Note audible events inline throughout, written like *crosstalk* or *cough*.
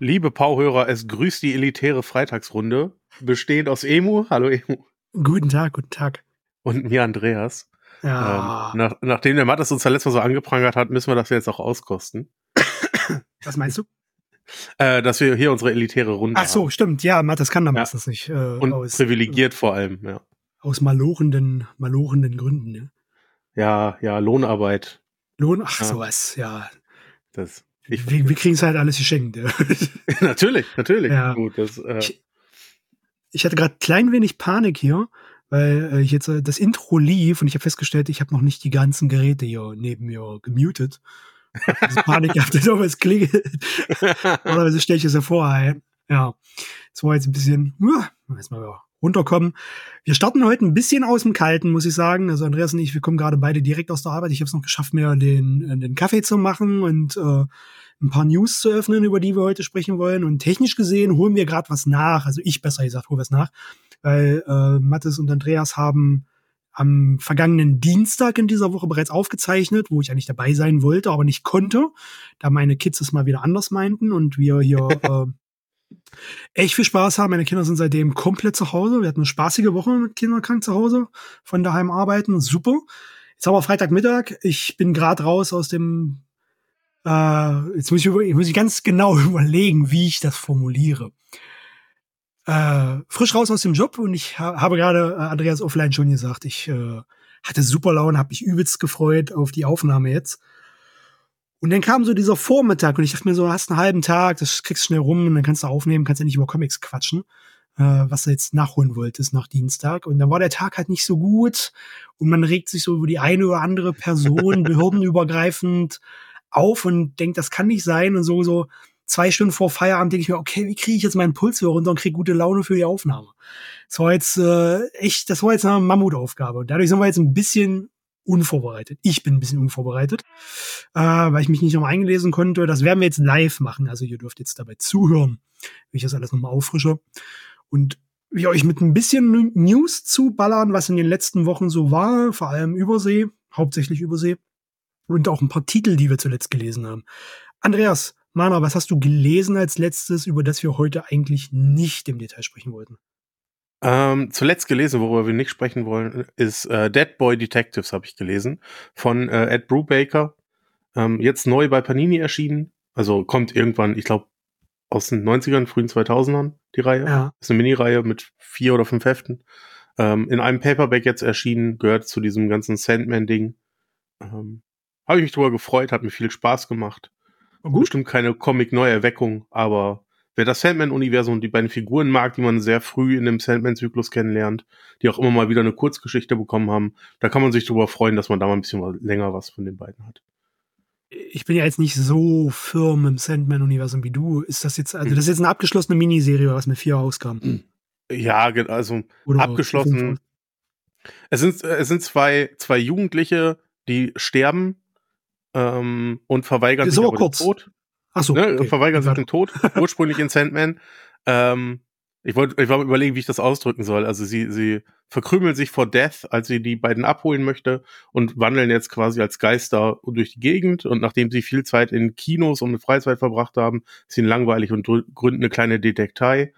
Liebe Pauhörer, es grüßt die elitäre Freitagsrunde, bestehend aus Emu. Hallo Emu. Guten Tag, guten Tag. Und mir Andreas. Ja. Ähm, nach, nachdem der Mattes uns ja letztes Mal so angeprangert hat, müssen wir das jetzt auch auskosten. *coughs* Was meinst du? Äh, dass wir hier unsere elitäre Runde Ach so, haben. stimmt. Ja, Mattes kann da Ja. meistens nicht. Äh, Und aus, privilegiert vor allem, ja. aus malorenden, malorenden Gründen. Ne? Ja, ja, Lohnarbeit. Lohn, ach Ja. sowas, ja. Das, ich, Wir, wir kriegen es halt alles geschenkt. Ja. *laughs* natürlich, natürlich. Ja. Gut, das, äh, Ich- Ich hatte gerade klein wenig Panik hier, weil äh, ich jetzt äh, das Intro lief und ich habe festgestellt, ich habe noch nicht die ganzen Geräte hier neben mir gemutet. Also Panik gehabt, dass auch was klingelt. Normalerweise stelle ich es ja vor ein. Ja, das war jetzt ein bisschen, ja, erstmal wieder runterkommen. Wir starten heute ein bisschen aus dem Kalten, muss ich sagen. Also Andreas und ich, wir kommen gerade beide direkt aus der Arbeit. Ich habe es noch geschafft, mir den, äh, den Kaffee zu machen und äh, ein paar News zu öffnen, über die wir heute sprechen wollen. Und technisch gesehen holen wir gerade was nach. Also ich besser gesagt, hole was nach. Weil äh, Mathis und Andreas haben am vergangenen Dienstag in dieser Woche bereits aufgezeichnet, wo ich eigentlich dabei sein wollte, aber nicht konnte, da meine Kids es mal wieder anders meinten und wir hier *laughs* äh, echt viel Spaß haben. Meine Kinder sind seitdem komplett zu Hause. Wir hatten eine spaßige Woche mit Kindern krank zu Hause, von daheim arbeiten, super. Jetzt haben wir Freitagmittag. Ich bin gerade raus aus dem. Äh, jetzt muss ich, über, muss ich ganz genau *laughs* überlegen, wie ich das formuliere. Äh, frisch raus aus dem Job und ich ha habe gerade äh, Andreas offline schon gesagt, ich äh, hatte super Laune, habe mich übelst gefreut auf die Aufnahme jetzt. Und dann kam so dieser Vormittag und ich dachte mir so, hast einen halben Tag, das kriegst du schnell rum und dann kannst du aufnehmen, kannst ja nicht über Comics quatschen, äh, was du jetzt nachholen wolltest nach Dienstag. Und dann war der Tag halt nicht so gut und man regt sich so über die eine oder andere Person *laughs* behördenübergreifend auf und denkt, das kann nicht sein und so, so zwei Stunden vor Feierabend denke ich mir, okay, wie kriege ich jetzt meinen Puls wieder runter und kriege gute Laune für die Aufnahme. Das war jetzt äh, echt, das war jetzt eine Mammutaufgabe. Und dadurch sind wir jetzt ein bisschen unvorbereitet. Ich bin ein bisschen unvorbereitet, äh, weil ich mich nicht nochmal eingelesen konnte. Das werden wir jetzt live machen. Also ihr dürft jetzt dabei zuhören, wie ich das alles nochmal auffrische. Und wir euch mit ein bisschen News zuballern, was in den letzten Wochen so war, vor allem Übersee, hauptsächlich Übersee. Und auch ein paar Titel, die wir zuletzt gelesen haben. Andreas, Mana, was hast du gelesen als letztes, über das wir heute eigentlich nicht im Detail sprechen wollten? Ähm, zuletzt gelesen, worüber wir nicht sprechen wollen, ist äh, Dead Boy Detectives, habe ich gelesen, von äh, Ed Brubaker. Ähm, jetzt neu bei Panini erschienen. Also kommt irgendwann, ich glaube, aus den 90ern, frühen 2000ern, die Reihe. Ja. Ist eine Mini-Reihe mit vier oder fünf Heften. Ähm, in einem Paperback jetzt erschienen, gehört zu diesem ganzen Sandman-Ding. Ähm, habe ich mich drüber gefreut, hat mir viel Spaß gemacht. Gut. Bestimmt keine Comic-Neuerweckung, aber wer das Sandman-Universum und die beiden Figuren mag, die man sehr früh in dem Sandman-Zyklus kennenlernt, die auch immer mal wieder eine Kurzgeschichte bekommen haben, da kann man sich drüber freuen, dass man da mal ein bisschen länger was von den beiden hat. Ich bin ja jetzt nicht so firm im Sandman-Universum wie du. Ist das jetzt, also das ist jetzt eine abgeschlossene Miniserie, was mit vier Ausgaben? Ja, also Oder abgeschlossen. Es sind, es sind zwei, zwei Jugendliche, die sterben ähm, und verweigern sich aber kurz. den Tod. Ach so, ne, okay. verweigern sich den Tod, ursprünglich in Sandman. Ähm, ich wollte ich war am überlegen, wie ich das ausdrücken soll. Also sie, sie verkrümeln sich vor Death, als sie die beiden abholen möchte und wandeln jetzt quasi als Geister durch die Gegend. Und nachdem sie viel Zeit in Kinos und mit Freizeit verbracht haben, ihnen langweilig und gründen eine kleine Detektei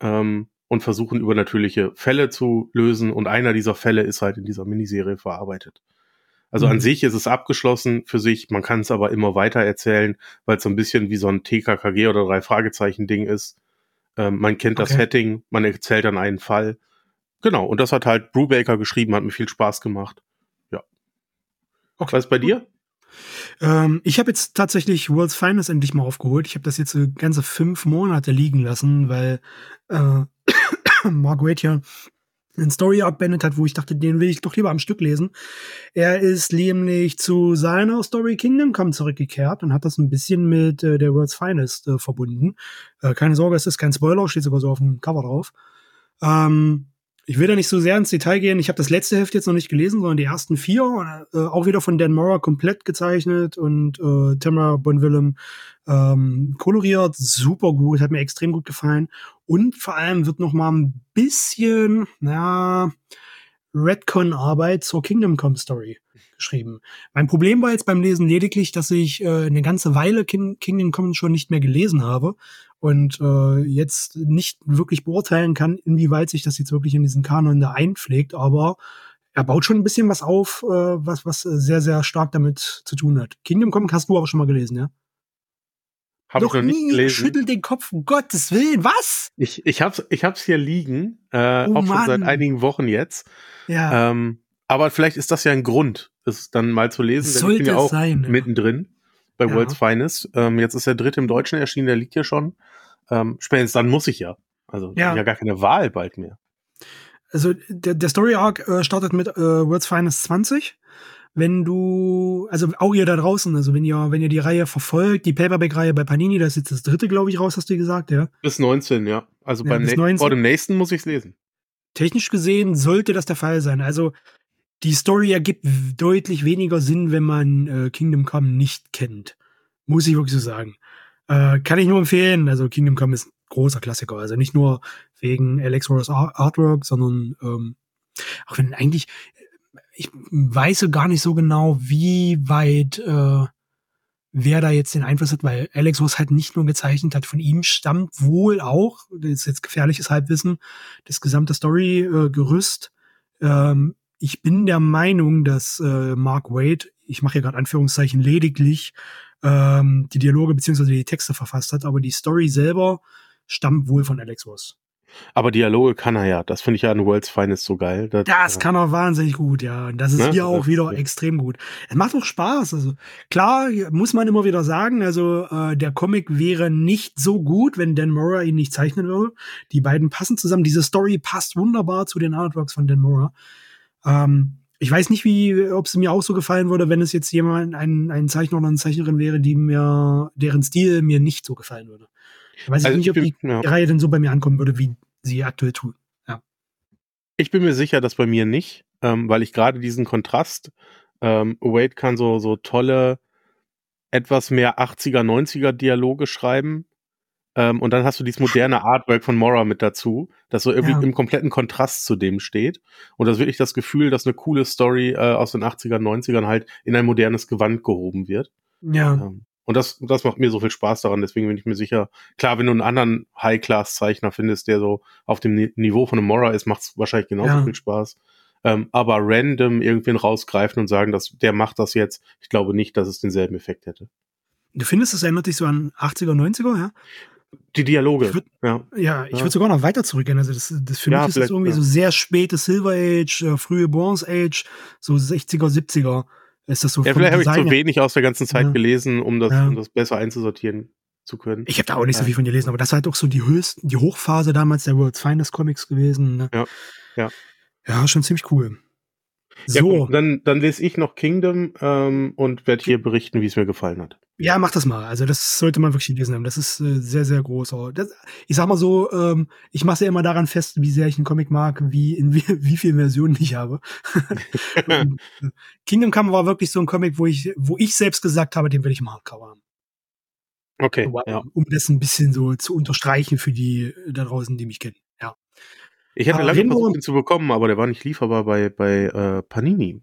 ähm, und versuchen übernatürliche Fälle zu lösen. Und einer dieser Fälle ist halt in dieser Miniserie verarbeitet. Also an Mhm. sich ist es abgeschlossen für sich, man kann es aber immer weiter erzählen, weil es so ein bisschen wie so ein TKKG oder drei Fragezeichen Ding ist. Ähm, man kennt das Okay. Setting, man erzählt dann einen Fall. Genau, und das hat halt Brubaker geschrieben, hat mir viel Spaß gemacht. Ja. Okay. Was bei dir? Ähm, ich habe jetzt tatsächlich World's Finest endlich mal aufgeholt. Ich habe das jetzt äh, ganze fünf Monate liegen lassen, weil äh, *coughs* Waid ja einen Story Arc hat, wo ich dachte, den will ich doch lieber am Stück lesen. Er ist nämlich zu seiner Story Kingdom Come zurückgekehrt und hat das ein bisschen mit äh, der World's Finest äh, verbunden. Äh, keine Sorge, es ist kein Spoiler, steht sogar so auf dem Cover drauf. Ähm, ich will da nicht so sehr ins Detail gehen. Ich habe das letzte Heft jetzt noch nicht gelesen, sondern die ersten vier. Äh, auch wieder von Dan Mora komplett gezeichnet und äh, Tamara Bonvillem ähm, koloriert. Super gut, hat mir extrem gut gefallen. Und vor allem wird noch mal ein bisschen, na, Redcon-Arbeit zur Kingdom Come Story geschrieben. Mein Problem war jetzt beim Lesen lediglich, dass ich äh, eine ganze Weile King Kingdom Come schon nicht mehr gelesen habe und äh, jetzt nicht wirklich beurteilen kann, inwieweit sich das jetzt wirklich in diesen Kanon da einpflegt, aber er baut schon ein bisschen was auf, äh, was, was sehr, sehr stark damit zu tun hat. Kingdom Come hast du aber schon mal gelesen, ja? Habe ich noch nicht gelesen. Schüttel den Kopf, um Gottes Willen, was? Ich, ich hab's, ich hab's hier liegen, äh, oh, auch schon seit einigen Wochen jetzt. Ja. Ähm, aber vielleicht ist das ja ein Grund, es dann mal zu lesen. Sollte ich bin ja auch sein, mittendrin bei ja. World's Finest. Ähm, jetzt ist der dritte im Deutschen erschienen, der liegt ja schon. Ähm, spätestens dann muss ich ja. Also ja. ja gar keine Wahl bald mehr. Also der, der Story Arc äh, startet mit äh, World's Finest 20. Wenn du, also auch ihr da draußen, also wenn ihr, wenn ihr die Reihe verfolgt, die Paperback-Reihe bei Panini, da ist jetzt das dritte, glaube ich, raus, hast du gesagt, ja? Bis 19, ja. Also ja, beim 19. vor dem nächsten muss ich es lesen. Technisch gesehen sollte das der Fall sein. Also die Story ergibt deutlich weniger Sinn, wenn man äh, Kingdom Come nicht kennt. Muss ich wirklich so sagen. Äh, kann ich nur empfehlen. Also Kingdom Come ist ein großer Klassiker. Also nicht nur wegen Alex Ross Artwork, sondern ähm, auch wenn eigentlich, ich weiß gar nicht so genau, wie weit äh, wer da jetzt den Einfluss hat, weil Alex Ross halt nicht nur gezeichnet hat, von ihm stammt wohl auch, das ist jetzt gefährliches Halbwissen, das gesamte Story-Gerüst. Äh, ähm, ich bin der Meinung, dass äh, Mark Wade, ich mache hier gerade Anführungszeichen lediglich, ähm, die Dialoge beziehungsweise die Texte verfasst hat, aber die Story selber stammt wohl von Alex Ross. Aber Dialoge kann er ja. Das finde ich ja an World's Finest so geil. Das, das kann er wahnsinnig gut, ja. Und das ist ne? hier auch wieder ja. extrem gut. Es macht auch Spaß. Also klar, muss man immer wieder sagen, also äh, der Comic wäre nicht so gut, wenn Dan Mora ihn nicht zeichnen würde. Die beiden passen zusammen. Diese Story passt wunderbar zu den Artworks von Dan Mora. Ähm, ich weiß nicht, wie, ob es mir auch so gefallen würde, wenn es jetzt jemand, ein, ein Zeichner oder eine Zeichnerin wäre, die mir, deren Stil mir nicht so gefallen würde. Ich weiß also nicht, ob die, ja. Reihe denn so bei mir ankommen würde, wie sie aktuell tut. Ja. Ich bin mir sicher, dass bei mir nicht, ähm, weil ich gerade diesen Kontrast, ähm, Wade kann so, so tolle, etwas mehr 80er, 90er Dialoge schreiben ähm, und dann hast du dieses moderne Artwork von Mora mit dazu, das so irgendwie ja. im kompletten Kontrast zu dem steht. Und das wirklich das Gefühl, dass eine coole Story äh, aus den 80ern, 90ern halt in ein modernes Gewand gehoben wird. Ja. Ähm, und das, das macht mir so viel Spaß daran. Deswegen bin ich mir sicher, klar, wenn du einen anderen High-Class-Zeichner findest, der so auf dem Niveau von einem Mora ist, macht es wahrscheinlich genauso ja. viel Spaß. Ähm, aber random irgendwen rausgreifen und sagen, dass der macht das jetzt, ich glaube nicht, dass es denselben Effekt hätte. Du findest, es erinnert dich so an 80er, 90er, ja? Die Dialoge. Würd, ja. ja, ich ja. würde sogar noch weiter zurückgehen. Also das, das für ja, mich ist das irgendwie so sehr späte Silver Age, äh, frühe Bronze Age, so 60er, 70er. Ist das so ja, vielleicht habe ich zu wenig aus der ganzen Zeit gelesen, um das, um das besser einzusortieren zu können. Ich habe da auch nicht so viel von dir gelesen, aber das war halt auch so die höchsten, die Hochphase damals der World's Finest Comics gewesen. Ne? Ja, ja. Ja, schon ziemlich cool. So. Ja, dann, dann lese ich noch Kingdom ähm, und werde hier berichten, wie es mir gefallen hat. Ja, mach das mal. Also das sollte man wirklich lesen haben. Das ist äh, sehr, sehr groß. Das, ich sag mal so, ähm, ich mache ja immer daran fest, wie sehr ich einen Comic mag, wie in wie, *laughs* wie vielen Versionen ich habe. *laughs* und, äh, Kingdom Come war wirklich so ein Comic, wo ich, wo ich selbst gesagt habe, den will ich im Hardcover haben. Okay. Um, ja. um das ein bisschen so zu unterstreichen für die da draußen, die mich kennen. Ich hatte lange versucht, ihn zu bekommen, aber der war nicht lieferbar bei, bei äh, Panini.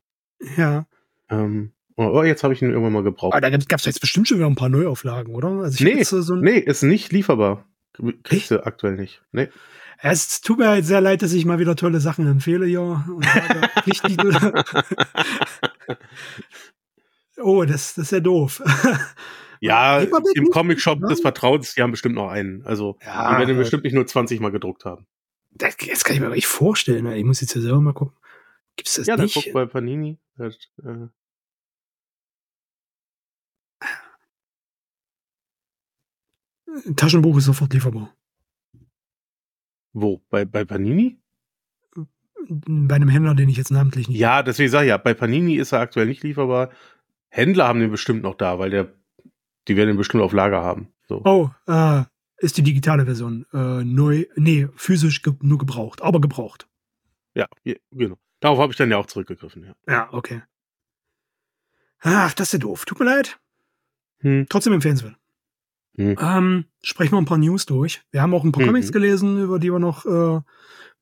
Ja. Ähm, oh, jetzt habe ich ihn irgendwann mal gebraucht. Aber da gab es jetzt bestimmt schon wieder ein paar Neuauflagen, oder? Also nee, so nee, ist nicht lieferbar. Kriegst du aktuell nicht. Nee. Es tut mir halt sehr leid, dass ich mal wieder tolle Sachen empfehle, ja. *laughs* oh, das, das ist ja doof. Ja, im Comic-Shop des Vertrauens, die haben bestimmt noch einen. Also, ja, die werden bestimmt nicht nur 20 Mal gedruckt haben. Das, das kann ich mir aber nicht vorstellen. Ich muss jetzt ja selber mal gucken. Gibt's das ja, nicht? Ja, guck bei Panini. Das, äh Taschenbuch ist sofort lieferbar. Wo? Bei, bei Panini? Bei einem Händler, den ich jetzt namentlich nicht. Ja, deswegen sage ich ja, bei Panini ist er aktuell nicht lieferbar. Händler haben den bestimmt noch da, weil der, die werden ihn bestimmt auf Lager haben. So. Oh, äh, Ist die digitale Version. Äh, neu, nee, physisch ge nur gebraucht, aber gebraucht. Ja, genau. Darauf habe ich dann ja auch zurückgegriffen, ja. Ja, okay. Ach, das ist ja doof. Tut mir leid. Hm. Trotzdem empfehlenswert. Hm. Ähm, sprechen wir ein paar News durch. Wir haben auch ein paar mhm. Comics gelesen, über die wir noch, äh,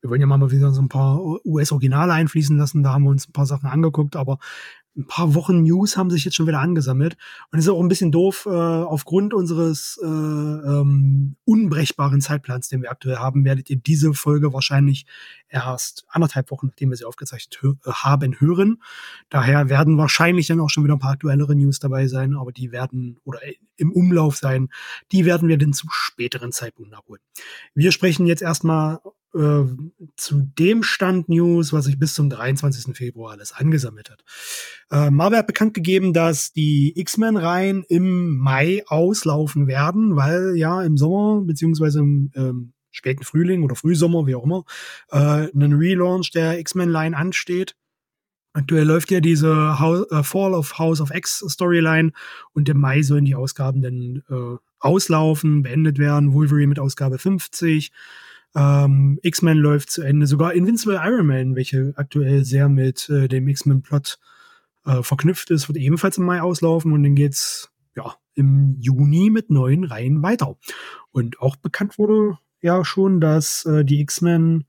wir wollen ja mal wieder so ein paar US-Originale einfließen lassen. Da haben wir uns ein paar Sachen angeguckt, aber ein paar Wochen News haben sich jetzt schon wieder angesammelt. Und es ist auch ein bisschen doof, äh, aufgrund unseres äh, ähm, unbrechbaren Zeitplans, den wir aktuell haben, werdet ihr diese Folge wahrscheinlich erst anderthalb Wochen, nachdem wir sie aufgezeichnet hö äh, haben, hören. Daher werden wahrscheinlich dann auch schon wieder ein paar aktuellere News dabei sein, aber die werden, oder im Umlauf sein, die werden wir dann zu späteren Zeitpunkt nachholen. Wir sprechen jetzt erstmal äh, zu dem Stand News, was sich bis zum 23. Februar alles angesammelt hat. Äh, Marvel hat bekannt gegeben, dass die X-Men-Reihen im Mai auslaufen werden, weil ja im Sommer beziehungsweise im ähm, späten Frühling oder Frühsommer, wie auch immer, äh, ein Relaunch der X-Men-Line ansteht. Aktuell läuft ja diese House, äh, Fall of House of X Storyline und im Mai sollen die Ausgaben dann äh, auslaufen, beendet werden. Wolverine mit Ausgabe 50, ähm, X-Men läuft zu Ende, sogar Invincible Iron Man, welche aktuell sehr mit äh, dem X-Men-Plot äh, verknüpft ist, wird ebenfalls im Mai auslaufen und dann geht's ja im Juni mit neuen Reihen weiter. Und auch bekannt wurde ja schon, dass äh, die X-Men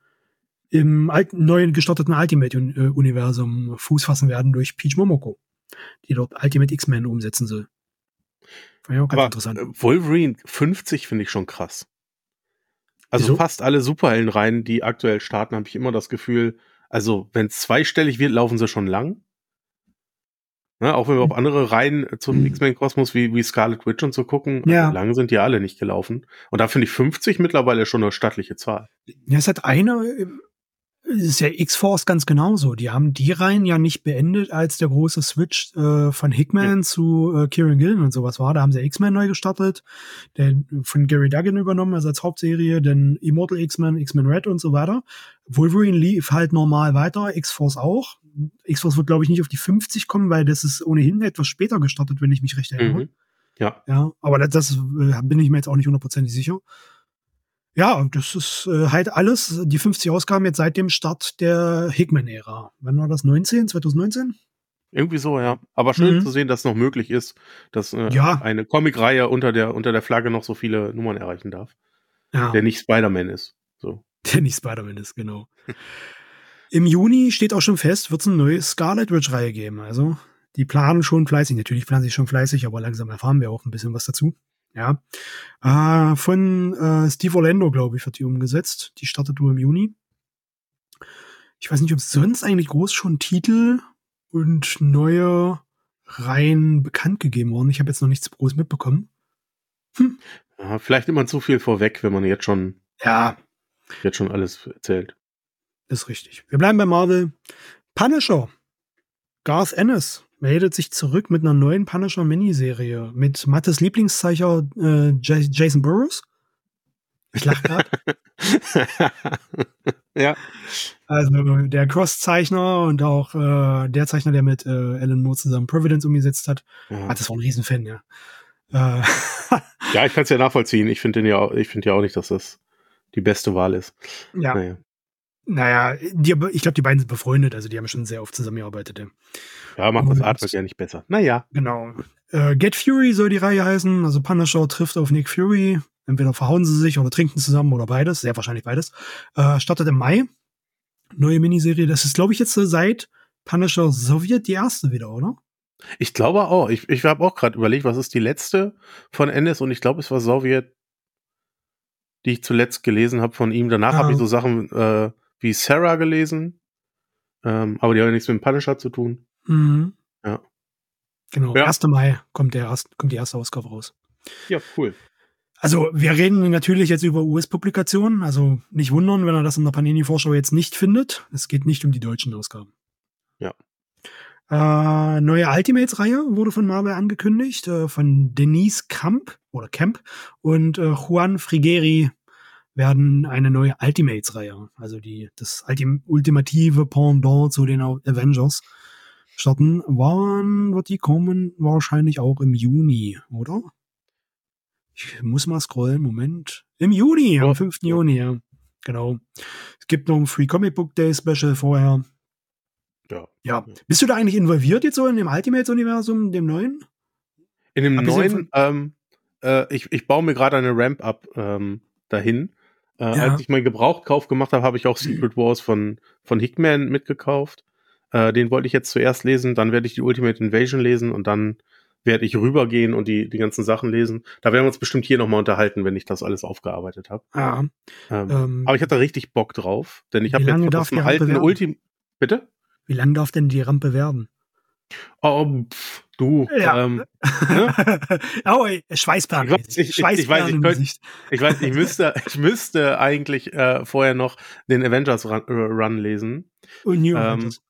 im alten, neuen gestarteten Ultimate-Universum Fuß fassen werden durch Peach Momoko, die dort Ultimate X-Men umsetzen soll. Ja, ganz Aber interessant. Wolverine 50 finde ich schon krass. Also Wieso? fast alle Superheldenreihen, die aktuell starten, habe ich immer das Gefühl, also wenn es zweistellig wird, laufen sie schon lang. Ne, auch wenn wir auf andere Reihen zum X-Men-Kosmos wie, wie Scarlet Witch und so gucken, ja. Also lang sind die alle nicht gelaufen. Und da finde ich 50 mittlerweile schon eine stattliche Zahl. Ja, es hat eine ist ja X-Force ganz genauso. Die haben die Reihen ja nicht beendet, als der große Switch äh, von Hickman ja. zu äh, Kieran Gillen und sowas war. Da haben sie X-Men neu gestartet, der von Gary Duggan übernommen, also als Hauptserie, dann Immortal X-Men, X-Men Red und so weiter. Wolverine lief halt normal weiter, X-Force auch. X-Force wird, glaube ich, nicht auf die 50 kommen, weil das ist ohnehin etwas später gestartet, wenn ich mich recht erinnere. Mhm. Ja. Ja, aber das, das äh, bin ich mir jetzt auch nicht hundertprozentig sicher. Ja, das ist äh, halt alles, die 50 Ausgaben jetzt seit dem Start der Hickman-Ära. Wann war das? 19? 2019? Irgendwie so, ja. Aber schön mhm. zu sehen, dass es noch möglich ist, dass äh, ja. eine Comic-Reihe unter der, unter der Flagge noch so viele Nummern erreichen darf. Ja. Der nicht Spider-Man ist. So. *laughs* Der nicht Spider-Man ist, genau. *laughs* Im Juni steht auch schon fest, wird es eine neue Scarlet Witch-Reihe geben. Also, die planen schon fleißig. Natürlich planen sie schon fleißig, aber langsam erfahren wir auch ein bisschen was dazu. Ja. Äh, von äh, Steve Orlando, glaube ich, wird die umgesetzt. Die startet nur im Juni. Ich weiß nicht, ob es sonst eigentlich groß schon Titel und neue Reihen bekannt gegeben worden. Ich habe jetzt noch nichts groß mitbekommen. Hm. Ja, vielleicht immer zu viel vorweg, wenn man jetzt schon ja jetzt schon alles erzählt. Ist richtig. Wir bleiben bei Marvel. Punisher. Garth Ennis meldet sich zurück mit einer neuen Punisher Miniserie mit Mattes Lieblingszeicher äh, Jason Burroughs. Ich lache gerade. *laughs* ja. Also der Cross-Zeichner und auch äh, der Zeichner, der mit äh, Alan Moore zusammen Providence umgesetzt hat. Ja. Ah, das war ein Riesenfan, ja. Äh. *laughs* ja, ich kann es ja nachvollziehen. Ich finde ja, ich finde ja auch nicht, dass das die beste Wahl ist. Ja. Naja. Naja, die, ich glaube, die beiden sind befreundet, also die haben schon sehr oft zusammengearbeitet. Ja, macht das Artwork ja nicht besser. Naja. Genau. Äh, Get Fury soll die Reihe heißen. Also Punisher trifft auf Nick Fury. Entweder verhauen sie sich oder trinken zusammen oder beides. Sehr wahrscheinlich beides. Äh, startet im Mai. Neue Miniserie. Das ist, glaube ich, jetzt seit Punisher Sowjet die erste wieder, oder? Ich glaube auch. Ich, ich habe auch gerade überlegt, was ist die letzte von Ennis und ich glaube, es war Sowjet, die ich zuletzt gelesen habe von ihm. Danach ah. habe ich so Sachen äh, wie Sarah gelesen. Ähm, aber die haben ja nichts mit dem Punisher zu tun. Mhm. Ja. Genau, ja. 1. Mai kommt, der kommt die erste Ausgabe raus. Ja, cool. Also, wir reden natürlich jetzt über US-Publikationen. Also, nicht wundern, wenn er das in der Panini-Vorschau jetzt nicht findet. Es geht nicht um die deutschen Ausgaben. Ja. Äh, neue Ultimates-Reihe wurde von Marvel angekündigt, äh, von Denise Camp oder Camp und äh, Juan Frigeri werden eine neue Ultimates-Reihe, also die, das Ultim ultimative Pendant zu den Avengers starten. Wann wird die kommen? Wahrscheinlich auch im Juni, oder? Ich muss mal scrollen, Moment. Im Juni, am 5. Juni, ja. Genau. Es gibt noch ein Free Comic Book Day Special vorher. Ja. Ja. Bist du da eigentlich involviert jetzt so in dem Ultimates-Universum, dem neuen? In dem Abgesehen neuen, ähm, äh, ich, ich baue mir gerade eine Ramp-Up ähm, dahin. Äh, Ja. Als ich meinen Gebrauchtkauf gemacht habe, habe ich auch Secret Wars von, von Hickman mitgekauft. Äh, den wollte ich jetzt zuerst lesen, dann werde ich die Ultimate Invasion lesen und dann werde ich rübergehen und die, die ganzen Sachen lesen. Da werden wir uns bestimmt hier nochmal unterhalten, wenn ich das alles aufgearbeitet habe. Ja. Ähm, Ähm, aber ich hatte richtig Bock drauf, denn ich habe lange jetzt von die dem Rampe alten? Ultim... Bitte? Wie lang darf denn die Rampe werden? Oh, pf, du, Ja. ähm, *laughs* oh, ey, Schweißperlen. Ich weiß, ich- ich- ich weiß, ich könnte-. Ich weiß, ich müsste, *laughs* ich müsste eigentlich äh, vorher noch den Avengers Run, äh, Run lesen. Und New ähm, Avengers.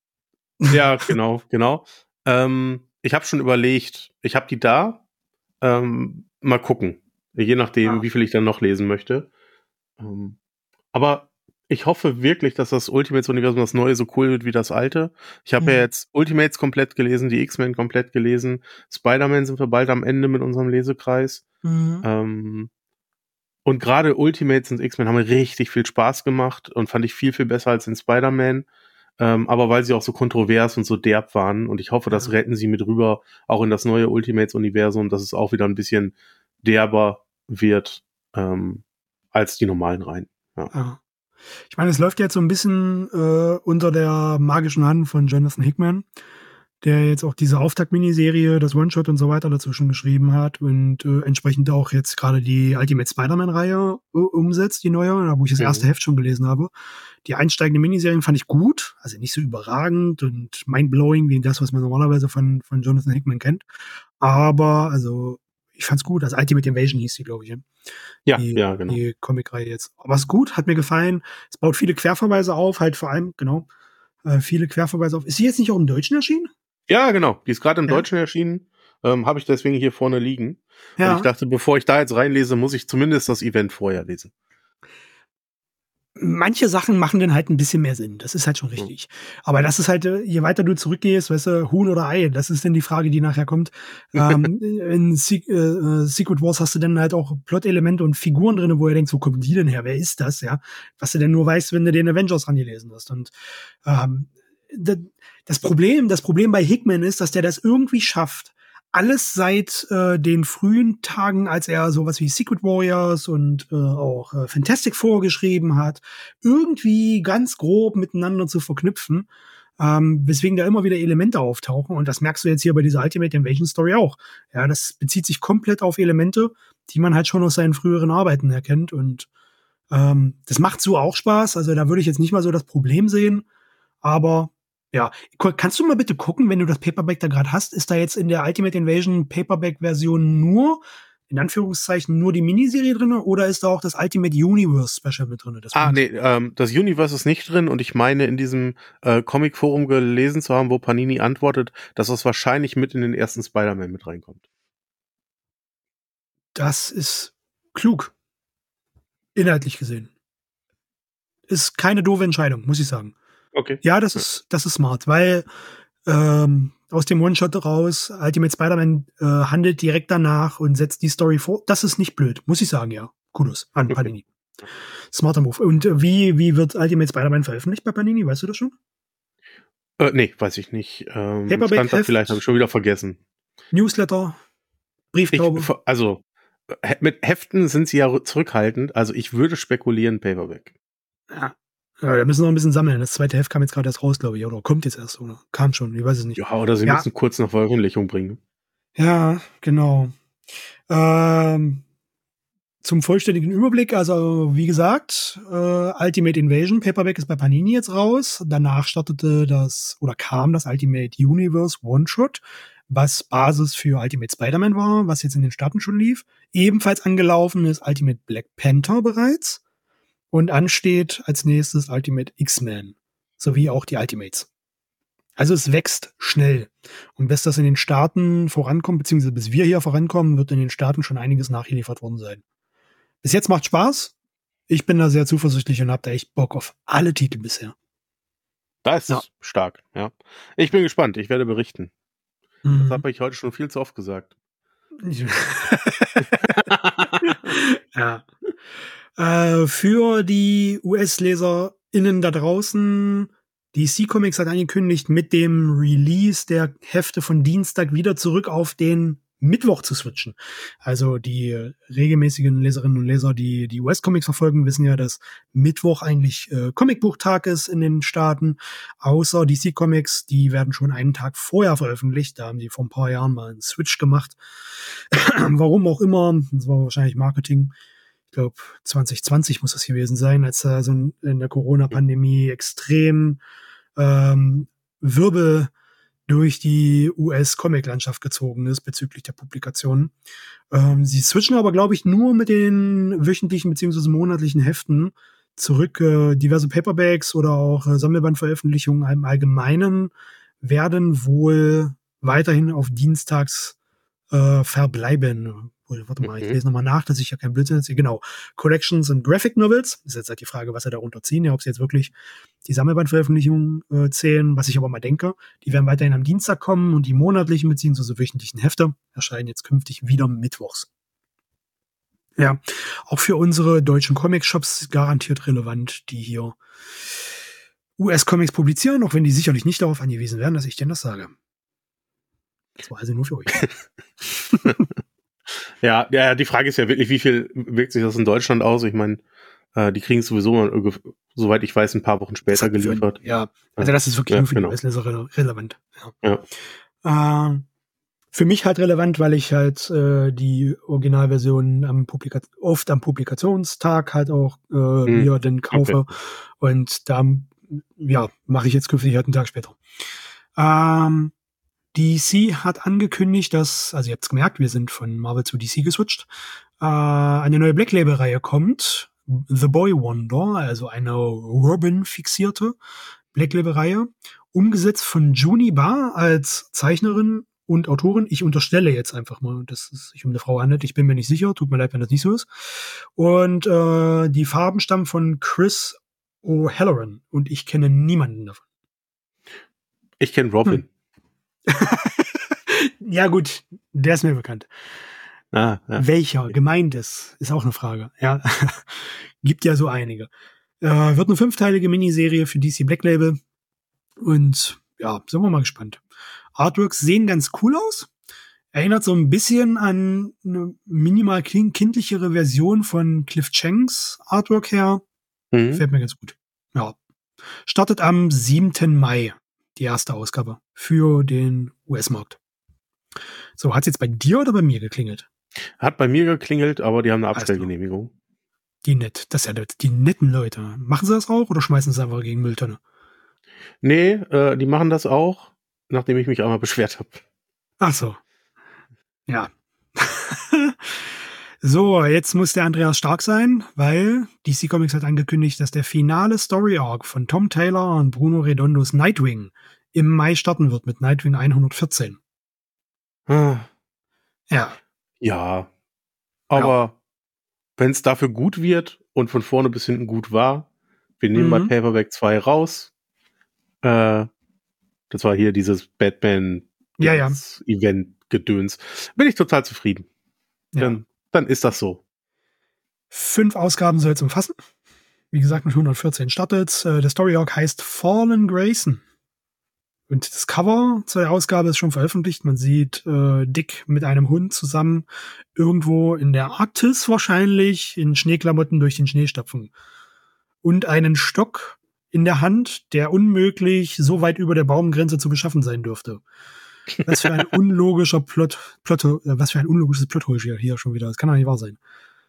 Ja, *laughs* genau, genau. Ähm, ich habe schon überlegt, ich habe die da. Ähm, mal gucken, je nachdem, Ah. wie viel ich dann noch lesen möchte. Ähm, aber ich hoffe wirklich, dass das Ultimates-Universum das neue so cool wird wie das alte. Ich habe Mhm. ja jetzt Ultimates komplett gelesen, die X-Men komplett gelesen. Spider-Man sind wir bald am Ende mit unserem Lesekreis. Mhm. Ähm, und gerade Ultimates und X-Men haben mir richtig viel Spaß gemacht und fand ich viel, viel besser als in Spider-Man. Ähm, aber weil sie auch so kontrovers und so derb waren und ich hoffe, das retten sie mit rüber auch in das neue Ultimates-Universum, dass es auch wieder ein bisschen derber wird ähm, als die normalen Reihen. Ja. Ich meine, es läuft jetzt so ein bisschen äh, unter der magischen Hand von Jonathan Hickman, der jetzt auch diese Auftakt-Miniserie, das One-Shot und so weiter dazu schon geschrieben hat und äh, entsprechend auch jetzt gerade die Ultimate Spider-Man-Reihe äh, umsetzt, die neue, wo ich das Mhm. erste Heft schon gelesen habe. Die einsteigende Miniserien fand ich gut, also nicht so überragend und mindblowing wie das, was man normalerweise von, von Jonathan Hickman kennt. Aber, also, ich fand's gut. Also Ultimate Invasion hieß die, glaube ich. ja Ja, die, ja, genau. die Comicreihe jetzt. Aber es ist gut, hat mir gefallen. Es baut viele Querverweise auf, halt vor allem, genau, äh, viele Querverweise auf. Ist sie jetzt nicht auch im Deutschen erschienen? Ja, genau. Die ist gerade im Ja. Deutschen erschienen. Ähm, Habe ich deswegen hier vorne liegen. Und Ja. ich dachte, bevor ich da jetzt reinlese, muss ich zumindest das Event vorher lesen. Manche Sachen machen dann halt ein bisschen mehr Sinn. Das ist halt schon richtig. Aber das ist halt, äh, je weiter du zurückgehst, weißt du, Huhn oder Ei, das ist dann die Frage, die nachher kommt. ähm, *laughs* in Se äh, äh, Secret Wars hast du dann halt auch Plot-Elemente und Figuren drin, wo ihr denkt, wo kommen die denn her? Wer ist das? Ja, was du denn nur weißt, wenn du den Avengers angelesen hast. Und ähm, da- das Problem, das Problem bei Hickman ist, dass der das irgendwie schafft, alles seit äh, den frühen Tagen, als er sowas wie Secret Warriors und äh, auch äh, Fantastic Four geschrieben hat, irgendwie ganz grob miteinander zu verknüpfen, ähm, weswegen da immer wieder Elemente auftauchen. Und das merkst du jetzt hier bei dieser Ultimate Invasion Story auch. Ja, das bezieht sich komplett auf Elemente, die man halt schon aus seinen früheren Arbeiten erkennt. Und ähm, das macht so auch Spaß. Also da würde ich jetzt nicht mal so das Problem sehen. Aber ja, kannst du mal bitte gucken, wenn du das Paperback da gerade hast, ist da jetzt in der Ultimate Invasion Paperback-Version nur, in Anführungszeichen, nur die Miniserie drin oder ist da auch das Ultimate Universe Special mit drin? Das Ah, nee, ähm, das Universe ist nicht drin und ich meine in diesem äh, Comic-Forum gelesen zu haben, wo Panini antwortet, dass das wahrscheinlich mit in den ersten Spider-Man mit reinkommt. Das ist klug. Inhaltlich gesehen. Ist keine doofe Entscheidung, muss ich sagen. Okay. Ja, das ist, das ist smart, weil ähm, aus dem One-Shot raus, Ultimate Spider-Man äh, handelt direkt danach und setzt die Story vor. Das ist nicht blöd, muss ich sagen, ja. Kudos an Okay. Panini. Smarter Move. Und äh, wie, wie wird Ultimate Spider-Man veröffentlicht bei Panini? Weißt du das schon? Äh, nee, weiß ich nicht. Ähm, Paperback, Heft? vielleicht, habe ich schon wieder vergessen. Newsletter, Ich, Brieftaube? ver- also, he- mit Heften sind sie ja rü- zurückhaltend, also ich würde spekulieren Paperback. ja. Ja, da müssen wir noch ein bisschen sammeln. Das zweite Heft kam jetzt gerade erst raus, glaube ich. Oder kommt jetzt erst, oder? Kam schon, ich weiß es nicht. Ja, oder sie Ja. müssen kurz nach Veröffentlichung bringen. Ja, genau. Ähm, zum vollständigen Überblick, also wie gesagt, äh, Ultimate Invasion Paperback ist bei Panini jetzt raus. Danach startete das oder kam das Ultimate Universe One-Shot, was Basis für Ultimate Spider-Man war, was jetzt in den Staaten schon lief. Ebenfalls angelaufen ist Ultimate Black Panther bereits. Und ansteht als nächstes Ultimate X-Men, sowie auch die Ultimates. Also es wächst schnell. Und bis das in den Staaten vorankommt, beziehungsweise bis wir hier vorankommen, wird in den Staaten schon einiges nachgeliefert worden sein. Bis jetzt macht Spaß. Ich bin da sehr zuversichtlich und habe da echt Bock auf alle Titel bisher. Da ist Ja. es stark, ja. Ich bin gespannt, ich werde berichten. Das Mhm. habe ich heute schon viel zu oft gesagt. *laughs* ja. Äh, für die US-LeserInnen da draußen, DC Comics hat angekündigt, mit dem Release der Hefte von Dienstag wieder zurück auf den Mittwoch zu switchen. Also die regelmäßigen Leserinnen und Leser, die die US-Comics verfolgen, wissen ja, dass Mittwoch eigentlich äh, Comicbuchtag ist in den Staaten. Außer DC Comics, die werden schon einen Tag vorher veröffentlicht. Da haben die vor ein paar Jahren mal einen Switch gemacht. *clears throat* Warum auch immer, das war wahrscheinlich Marketing. Ich glaube, 2020 muss das gewesen sein, als da so in der Corona-Pandemie extrem ähm, Wirbel durch die US-Comic-Landschaft gezogen ist bezüglich der Publikationen. Ähm, sie switchen aber, glaube ich, nur mit den wöchentlichen beziehungsweise monatlichen Heften zurück. Äh, diverse Paperbacks oder auch äh, Sammelbandveröffentlichungen im Allgemeinen werden wohl weiterhin auf Dienstags äh, verbleiben. Warte mal, ich mhm. lese nochmal nach, dass ich ja kein Blödsinn erzähle. Genau. Collections and Graphic Novels. Ist jetzt halt die Frage, was sie darunter ziehen. Ja, ob sie jetzt wirklich die Sammelbandveröffentlichungen äh, zählen, was ich aber mal denke. Die werden weiterhin am Dienstag kommen und die monatlichen bzw. wöchentlichen Hefte erscheinen jetzt künftig wieder mittwochs. Ja, auch für unsere deutschen Comic-Shops garantiert relevant, die hier US-Comics publizieren, auch wenn die sicherlich nicht darauf angewiesen werden, dass ich denn das sage. Das war also nur für euch. *laughs* *laughs* ja, ja, die Frage ist ja wirklich, wie viel wirkt sich das in Deutschland aus? Ich meine, äh, die kriegen es sowieso, mal, soweit ich weiß, ein paar Wochen später geliefert. Ja, also das ist wirklich ja, nur für genau. die US-Leser re relevant. Ja. ja. Äh, für mich halt relevant, weil ich halt äh, die Originalversion am Publika oft am Publikationstag halt auch äh, hm. mir dann kaufe. Okay. Und da ja, mache ich jetzt künftig halt einen Tag später. Ähm, DC hat angekündigt, dass, also ihr habt es gemerkt, wir sind von Marvel zu DC geswitcht, äh, eine neue Black Label-Reihe kommt. The Boy Wonder, also eine Robin-fixierte Black Label-Reihe, umgesetzt von Juni Barr als Zeichnerin und Autorin. Ich unterstelle jetzt einfach mal, dass es sich um eine Frau handelt. Ich bin mir nicht sicher. Tut mir leid, wenn das nicht so ist. Und äh, die Farben stammen von Chris O'Halloran und ich kenne niemanden davon. Ich kenne Robin. Hm. *laughs* ja, gut, der ist mir bekannt. Ah, ja. Welcher gemeint ist, ist auch eine Frage. Ja, *laughs* gibt ja so einige. Äh, wird eine fünfteilige Miniserie für DC Black Label. Und ja, sind wir mal gespannt. Artworks sehen ganz cool aus. Erinnert so ein bisschen an eine minimal kindlichere Version von Cliff Changs Artwork her. Mhm. Fällt mir ganz gut. Ja. Startet am 7. Mai die erste Ausgabe für den US-Markt. So, hat es jetzt bei dir oder bei mir geklingelt? Hat bei mir geklingelt, aber die haben eine Abstellgenehmigung. Die nett, das ist ja. Die netten Leute. Machen sie das auch oder schmeißen sie einfach gegen Mülltonne? Nee, äh, die machen das auch, nachdem ich mich einmal beschwert habe. Ach so. Ja. *laughs* so, jetzt muss der Andreas stark sein, weil DC Comics hat angekündigt, dass der finale Story Arc von Tom Taylor und Bruno Redondos Nightwing im Mai starten wird mit Nightwing 114. Hm. Ja. Ja. Aber ja. wenn es dafür gut wird und von vorne bis hinten gut war, wir nehmen mhm. bei Paperback 2 raus. Äh, das war hier dieses Batman ja, ja. Event Gedöns. Bin ich total zufrieden. Ja. Dann, dann ist das so. Fünf Ausgaben soll es umfassen. Wie gesagt, mit 114 startet. Äh, der Story Arc heißt Fallen Grayson. Und das Cover zu der Ausgabe ist schon veröffentlicht. Man sieht äh, Dick mit einem Hund zusammen irgendwo in der Arktis wahrscheinlich in Schneeklamotten durch den Schnee stapfen. Und einen Stock in der Hand, der unmöglich so weit über der Baumgrenze zu beschaffen sein dürfte. Was für ein *laughs* unlogischer Plot, Plot äh, was für ein unlogisches Plothole hier, hier schon wieder. Das kann doch nicht wahr sein.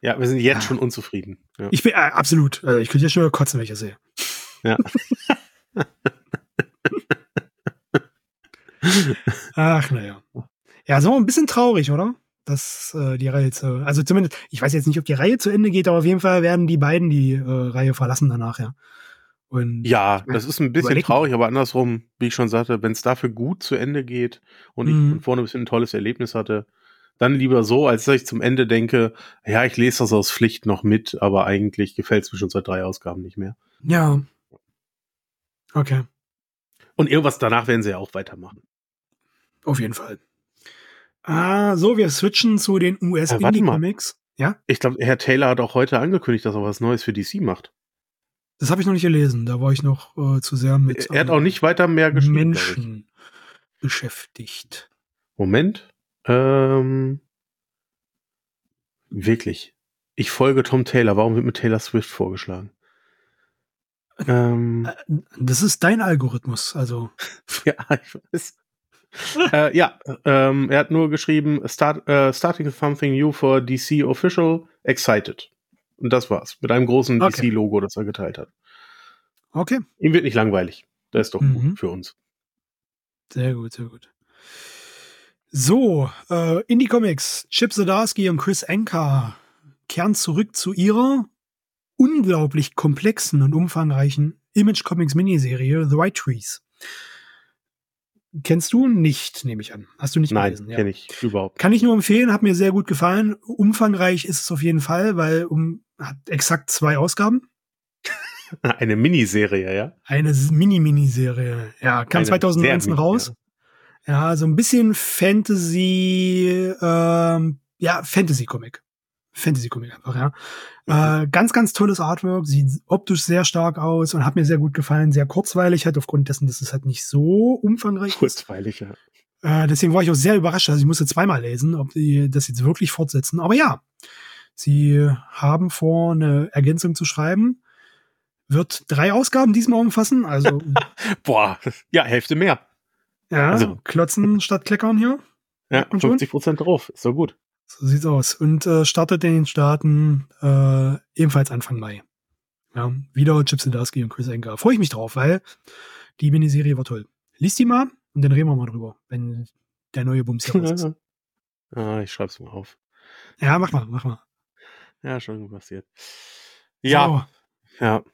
Ja, wir sind jetzt ja. schon unzufrieden. Ja. Ich bin äh, absolut. Also ich könnte jetzt schon wieder kotzen, wenn ich das sehe. Ja. *laughs* Ach, naja. Ja, so ein bisschen traurig, oder? Dass äh, die Reihe zu, also zumindest, ich weiß jetzt nicht, ob die Reihe zu Ende geht, aber auf jeden Fall werden die beiden die äh, Reihe verlassen danach, ja. Und, ja, das ist ein bisschen traurig, aber andersrum, wie ich schon sagte, wenn es dafür gut zu Ende geht und ich mhm. von vorne bis hin ein tolles Erlebnis hatte, dann lieber so, als dass ich zum Ende denke, ja, ich lese das aus Pflicht noch mit, aber eigentlich gefällt es mir schon seit drei Ausgaben nicht mehr. Ja. Okay. Und irgendwas danach werden sie ja auch weitermachen. Auf jeden Fall. Ah, so, wir switchen zu den US-Indie-Comics. Ja? Ich glaube, Herr Taylor hat auch heute angekündigt, dass er was Neues für DC macht. Das habe ich noch nicht gelesen. Da war ich noch äh, zu sehr mit er hat auch nicht weiter mehr geschrieben. Menschen beschäftigt. Moment. Ähm, wirklich. Ich folge Tom Taylor. Warum wird mir Taylor Swift vorgeschlagen? Ähm, das ist dein Algorithmus, also. *laughs* ja, ich weiß. äh, ja, ähm, er hat nur geschrieben, start, uh, starting something new for DC Official, excited. Und das war's. Mit einem großen okay. DC-Logo, das er geteilt hat. Okay. Ihm wird nicht langweilig. Das ist doch mhm. gut für uns. Sehr gut, sehr gut. So, äh, Indie Comics. Chip Zdarsky und Chris Anker kehren zurück zu ihrer unglaublich komplexen und umfangreichen Image Comics Miniserie The White Trees. Kennst du nicht, nehme ich an. Hast du nicht Nein, gelesen? Nein, kenne ich überhaupt. Kann ich nur empfehlen, hat mir sehr gut gefallen. Umfangreich ist es auf jeden Fall, weil um hat exakt zwei Ausgaben. *laughs* Eine Miniserie, ja? Eine Mini-Miniserie. Ja, kam Eine 2019 raus. Ja. ja, so ein bisschen Fantasy, ähm, ja, Fantasy-Comic. Fantasy-Comic einfach, ja. Mhm. Äh, ganz, ganz tolles Artwork, sieht optisch sehr stark aus und hat mir sehr gut gefallen, sehr kurzweilig halt aufgrund dessen, dass es halt nicht so umfangreich kurzweilig, ist. Kurzweilig, ja. Äh, deswegen war ich auch sehr überrascht, also ich musste zweimal lesen, ob die das jetzt wirklich fortsetzen. Aber ja, sie haben vor, eine Ergänzung zu schreiben. Wird drei Ausgaben diesmal umfassen, also. *laughs* Boah, ja, Hälfte mehr. Ja, also. Klotzen *laughs* statt Kleckern hier. Ja, 50 Prozent drauf, ist so gut. So sieht's aus. Und äh, startet in den Staaten äh, ebenfalls Anfang Mai. Ja, wieder Chip Zdarsky und Chris Enker. Freue ich mich drauf, weil die Miniserie war toll. Lies die mal und dann reden wir mal drüber, wenn der neue Bums hier raus ist. *laughs* ah, ich schreib's mal auf. Ja, mach mal, mach mal. Ja, schon passiert. Ja. So. Ja.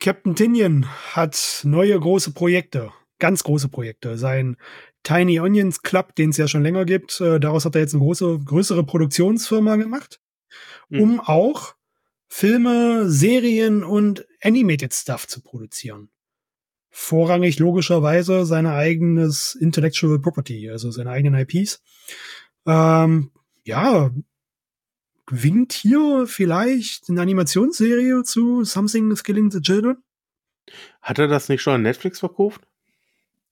Captain Tinian hat neue große Projekte, ganz große Projekte. Sein Tiny Onions Club, den es ja schon länger gibt. Äh, daraus hat er jetzt eine große, größere Produktionsfirma gemacht, mhm. um auch Filme, Serien und Animated Stuff zu produzieren. Vorrangig logischerweise sein eigenes Intellectual Property, also seine eigenen IPs. Ähm, ja, winkt hier vielleicht eine Animationsserie zu Something is Killing the Children? Hat er das nicht schon an Netflix verkauft?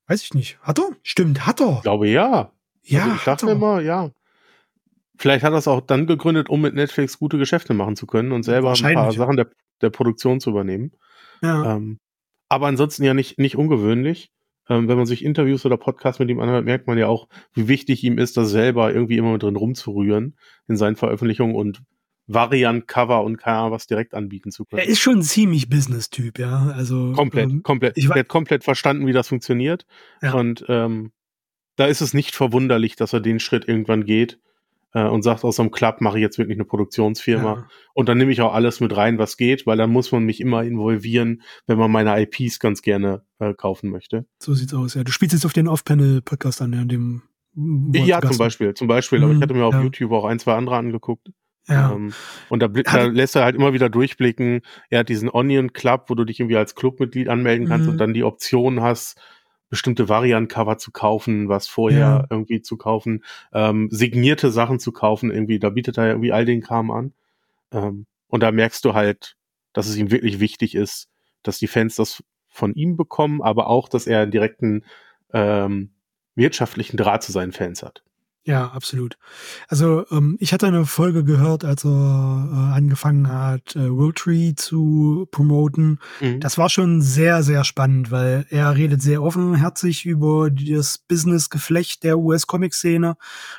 Weiß ich nicht. Hat er? Stimmt, hat er. Ich glaube ja. Ja. Also ich dachte immer, ja. Vielleicht hat er es auch dann gegründet, um mit Netflix gute Geschäfte machen zu können und selber ein paar Sachen der, der Produktion zu übernehmen. Ja. Ähm, aber ansonsten ja nicht, nicht ungewöhnlich. Ähm, wenn man sich Interviews oder Podcasts mit ihm anhört, merkt man ja auch, wie wichtig ihm ist, das selber irgendwie immer drin rumzurühren in seinen Veröffentlichungen und Variant, Cover und keine Ahnung was direkt anbieten zu können. Er ist schon ein ziemlich Business-Typ, ja. Also komplett, ähm, komplett. Ich hat komplett verstanden, wie das funktioniert. Ja. Und ähm, da ist es nicht verwunderlich, dass er den Schritt irgendwann geht äh, und sagt, aus so einem Club mache ich jetzt wirklich eine Produktionsfirma. Ja. Und dann nehme ich auch alles mit rein, was geht, weil dann muss man mich immer involvieren, wenn man meine IPs ganz gerne äh, kaufen möchte. So sieht's aus, ja. Du spielst jetzt auf den Off-Panel-Podcast an, ja, dem ja, zum Beispiel, zum Beispiel. Mhm, aber ich mhm, hatte mir auf ja. YouTube auch ein, zwei andere angeguckt. Ja. Ähm, und da, da, lässt er halt immer wieder durchblicken, er hat diesen Onion Club, wo du dich irgendwie als Clubmitglied anmelden kannst mhm. und dann die Option hast, bestimmte Variant-Cover zu kaufen, was vorher ja. irgendwie zu kaufen, ähm, signierte Sachen zu kaufen, irgendwie, da bietet er irgendwie all den Kram an. Ähm, und da merkst du halt, dass es ihm wirklich wichtig ist, dass die Fans das von ihm bekommen, aber auch, dass er einen direkten ähm, wirtschaftlichen Draht zu seinen Fans hat. Ja, absolut. Also ähm, ich hatte eine Folge gehört, als er äh, angefangen hat, äh, Tree zu promoten. Mhm. Das war schon sehr, sehr spannend, weil er redet sehr offenherzig über das Business-Geflecht der US-Comic-Szene,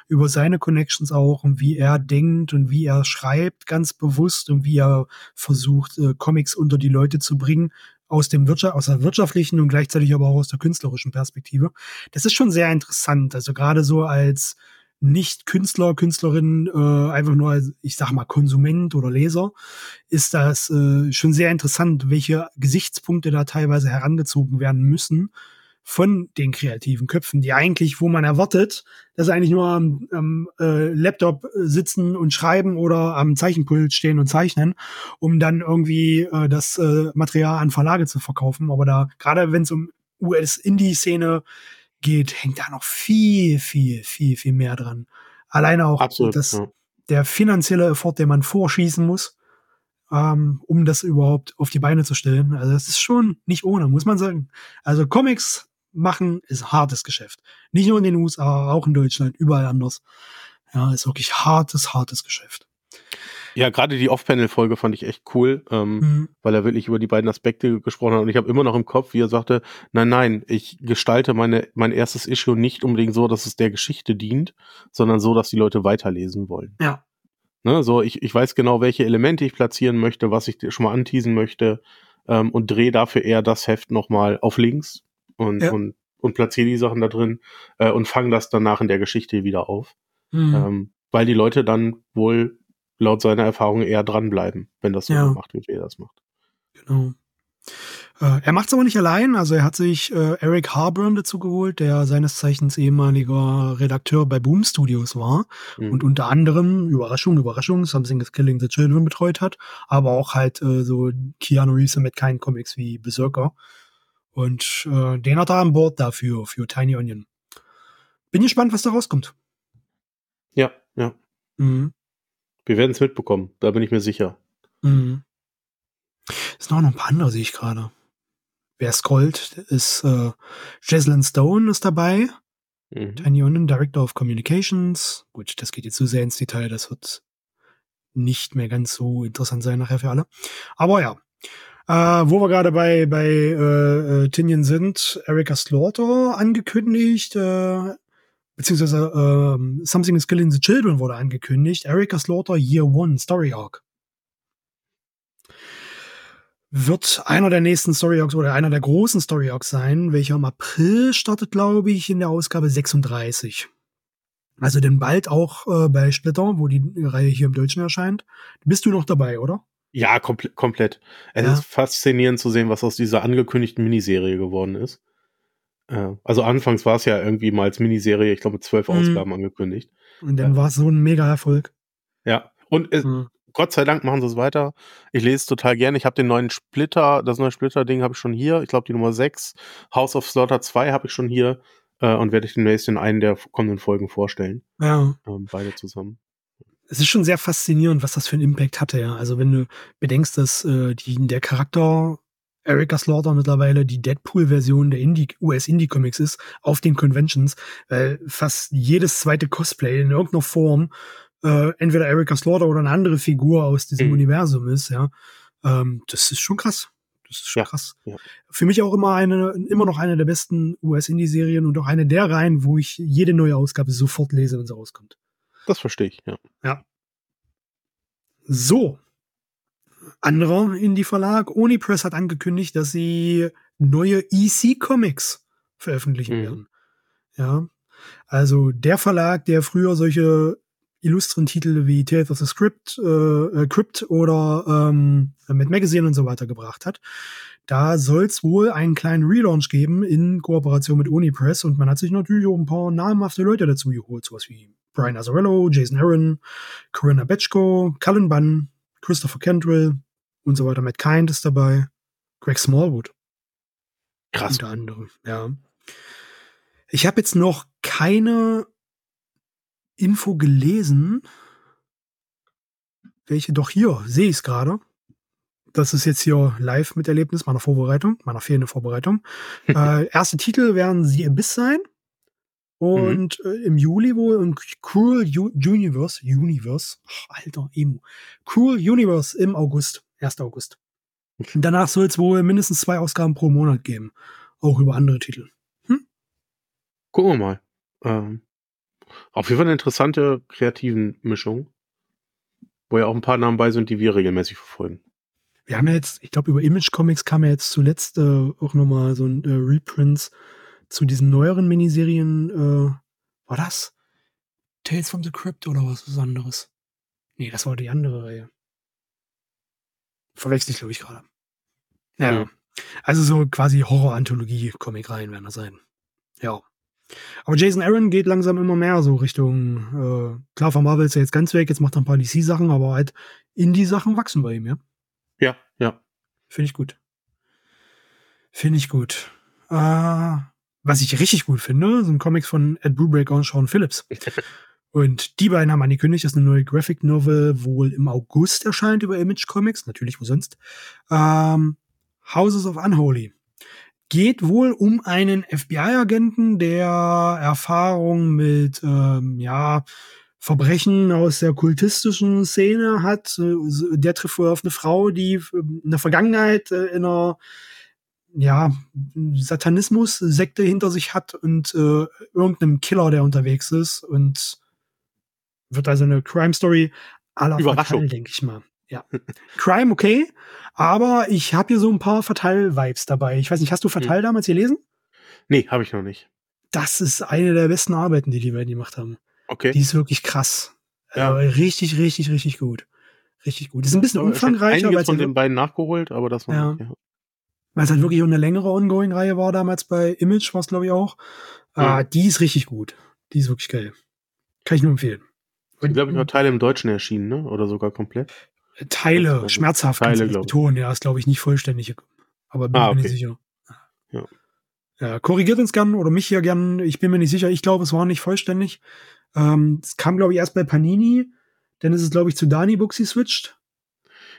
über seine Connections auch und wie er denkt und wie er schreibt, ganz bewusst und wie er versucht, äh, Comics unter die Leute zu bringen aus dem Wirtschaft, aus der wirtschaftlichen und gleichzeitig aber auch aus der künstlerischen Perspektive. Das ist schon sehr interessant. Also gerade so als nicht Künstler, Künstlerin, äh, einfach nur als, ich sag mal, Konsument oder Leser, ist das äh, schon sehr interessant, welche Gesichtspunkte da teilweise herangezogen werden müssen, von den kreativen Köpfen, die eigentlich, wo man erwartet, dass sie eigentlich nur am, am äh, Laptop sitzen und schreiben oder am Zeichenpult stehen und zeichnen, um dann irgendwie äh, das äh, Material an Verlage zu verkaufen. Aber da, gerade wenn es um US-Indie-Szene geht, hängt da noch viel, viel, viel, viel mehr dran. Alleine auch Absolut, das, ja. der finanzielle Effort, den man vorschießen muss, ähm, um das überhaupt auf die Beine zu stellen. Also das ist schon nicht ohne, muss man sagen. Also Comics machen ist hartes Geschäft. Nicht nur in den USA, auch in Deutschland, überall anders. Ja, ist wirklich hartes, hartes Geschäft. Ja, gerade die Off-Panel-Folge fand ich echt cool, ähm, mhm. weil er wirklich über die beiden Aspekte gesprochen hat. Und ich habe immer noch im Kopf, wie er sagte, nein, nein, ich gestalte meine, mein erstes Issue nicht unbedingt so, dass es der Geschichte dient, sondern so, dass die Leute weiterlesen wollen. Ja. Ne, so, ich, ich weiß genau, welche Elemente ich platzieren möchte, was ich schon mal anteasen möchte ähm, und drehe dafür eher das Heft nochmal auf links und, ja. und, und platziere die Sachen da drin äh, und fange das danach in der Geschichte wieder auf. Mhm. Ähm, weil die Leute dann wohl laut seiner Erfahrung eher dranbleiben, wenn das so ja. macht, wie er das macht. Genau. Äh, er macht es aber nicht allein, also er hat sich äh, Eric Harburn dazu geholt, der seines Zeichens ehemaliger Redakteur bei Boom Studios war mhm. und unter anderem, Überraschung, Überraschung, Something is Killing the Children betreut hat, aber auch halt äh, so Keanu Reeves mit keinen Comics wie Berserker. Und äh, den hat er an Bord dafür, für Tiny Onion. Bin gespannt, was da rauskommt. Ja, ja. Mhm. Wir werden es mitbekommen, da bin ich mir sicher. Mhm. Es sind auch noch ein paar andere, sehe ich gerade. Wer scrollt, ist äh, Jesslyn Stone ist dabei. Mhm. Tiny Onion, Director of Communications. Gut, das geht jetzt zu sehr ins Detail, das wird nicht mehr ganz so interessant sein nachher für alle. Aber ja. Äh, wo wir gerade bei, bei äh, äh Tinian sind, Erika Slaughter angekündigt, äh, beziehungsweise ähm, Something is Killing the Children wurde angekündigt. Erika Slaughter Year One Story Arc. Wird einer der nächsten Story Arcs oder einer der großen Story Arcs sein, welcher im April startet, glaube ich, in der Ausgabe 36. Also denn bald auch äh, bei Splitter, wo die Reihe hier im Deutschen erscheint. Bist du noch dabei, oder? Ja, komple komplett. Es ja. ist faszinierend zu sehen, was aus dieser angekündigten Miniserie geworden ist. Äh, also anfangs war es ja irgendwie mal als Miniserie, ich glaube mit zwölf mhm. Ausgaben angekündigt. Und dann äh, war es so ein Mega-Erfolg. Ja, und es, mhm. Gott sei Dank machen sie es weiter. Ich lese es total gerne. Ich habe den neuen Splitter, das neue Splitter-Ding habe ich schon hier. Ich glaube die Nummer 6. House of Slaughter 2 habe ich schon hier äh, und werde ich demnächst in einen der kommenden Folgen vorstellen. Ja. Ähm, beide zusammen. Es ist schon sehr faszinierend, was das für einen Impact hatte, ja. Also wenn du bedenkst, dass äh, die, der Charakter Erika Slaughter mittlerweile die Deadpool-Version der Indie, US-Indie-Comics ist auf den Conventions, weil fast jedes zweite Cosplay in irgendeiner Form äh, entweder Erika Slaughter oder eine andere Figur aus diesem mhm. Universum ist, ja. Ähm, das ist schon krass. Das ist schon ja, krass. Ja. Für mich auch immer eine, immer noch eine der besten US-Indie-Serien und auch eine der Reihen, wo ich jede neue Ausgabe sofort lese, wenn sie rauskommt. Das verstehe ich, ja. Ja. So, anderer Indie-Verlag, Onipress hat angekündigt, dass sie neue EC-Comics veröffentlichen mhm. werden. Ja. Also der Verlag, der früher solche illustren Titel wie Tales of the Script, äh, äh, Crypt oder ähm, Mad Magazine und so weiter gebracht hat. Da soll es wohl einen kleinen Relaunch geben in Kooperation mit Onipress und man hat sich natürlich auch ein paar namhafte Leute dazu geholt, sowas wie Brian Azzarello, Jason Aaron, Corinna Betchko, Cullen Bunn, Christopher Kendrill und so weiter. Matt Kind ist dabei. Greg Smallwood. Krass. Unter anderem, ja. Ich habe jetzt noch keine Info gelesen. Welche doch hier, sehe ich es gerade. Das ist jetzt hier live mit Erlebnis meiner Vorbereitung, meiner fehlenden Vorbereitung. *laughs* äh, erste Titel werden The Abyss sein. Und mhm. äh, im Juli wohl im Cruel U Universe, Universe, Ach, alter Emo, Cruel Universe im August, 1. August. Danach soll es wohl mindestens zwei Ausgaben pro Monat geben. Auch über andere Titel. Hm? Gucken wir mal. Ähm, auf jeden Fall eine interessante kreativen Mischung, wo ja auch ein paar Namen bei sind, die wir regelmäßig verfolgen. Wir haben ja jetzt, ich glaube, über Image Comics kam ja jetzt zuletzt äh, auch nochmal so ein äh, Reprints zu diesen neueren Miniserien, äh, war das? Tales from the Crypt oder was, was anderes? Nee, das war die andere Reihe. Verwechsel ich, glaube ich, gerade. Ja. ja. Also so quasi Horror-Anthologie-Comic-Reihen werden das sein. Ja. Aber Jason Aaron geht langsam immer mehr so Richtung, äh, klar, von Marvel ist er jetzt ganz weg, jetzt macht er ein paar DC-Sachen, aber halt Indie-Sachen wachsen bei ihm, ja? Ja, ja. Finde ich gut. Finde ich gut. Äh, was ich richtig gut finde, sind Comics von Ed Brubaker und Sean Phillips. *laughs* Und die beiden haben angekündigt, dass eine neue Graphic Novel wohl im August erscheint über Image Comics, natürlich wo sonst. Ähm, Houses of Unholy. Geht wohl um einen FBI-Agenten, der Erfahrung mit, ähm, ja, Verbrechen aus der kultistischen Szene hat. Der trifft wohl auf eine Frau, die in der Vergangenheit äh, in einer ja, Satanismus-Sekte hinter sich hat und äh, irgendeinem Killer, der unterwegs ist und wird also eine Crime Story aller Fatal, denke ich mal. Ja. *laughs* Crime, okay, aber ich habe hier so ein paar Fatal-Vibes dabei. Ich weiß nicht, hast du Fatal hm. damals gelesen? Nee, habe ich noch nicht. Das ist eine der besten Arbeiten, die die beiden gemacht haben. Okay. Die ist wirklich krass. Ja. Äh, richtig, richtig, richtig gut. Richtig gut. Das ist ein bisschen umfangreicher. Ich habe von den beiden nachgeholt, aber das war ja. Nicht, ja. Weil es halt wirklich eine längere Ongoing-Reihe war damals bei Image, war es glaube ich auch. Ja. Ah, die ist richtig gut. Die ist wirklich geil. Kann ich nur empfehlen. Ich glaube, ich war Teile im Deutschen erschienen, ne? Oder sogar komplett. Teile, schmerzhaft, Teile, glaube ich. betonen. Ja, ist glaube ich nicht vollständig. Aber bin ah, mir nicht sicher. Ja. ja. korrigiert uns gern oder mich hier gern. Ich bin mir nicht sicher. Ich glaube, es war nicht vollständig. Ähm, es kam, glaube ich, erst bei Panini. Dann ist es, glaube ich, zu Dani Buxi switcht.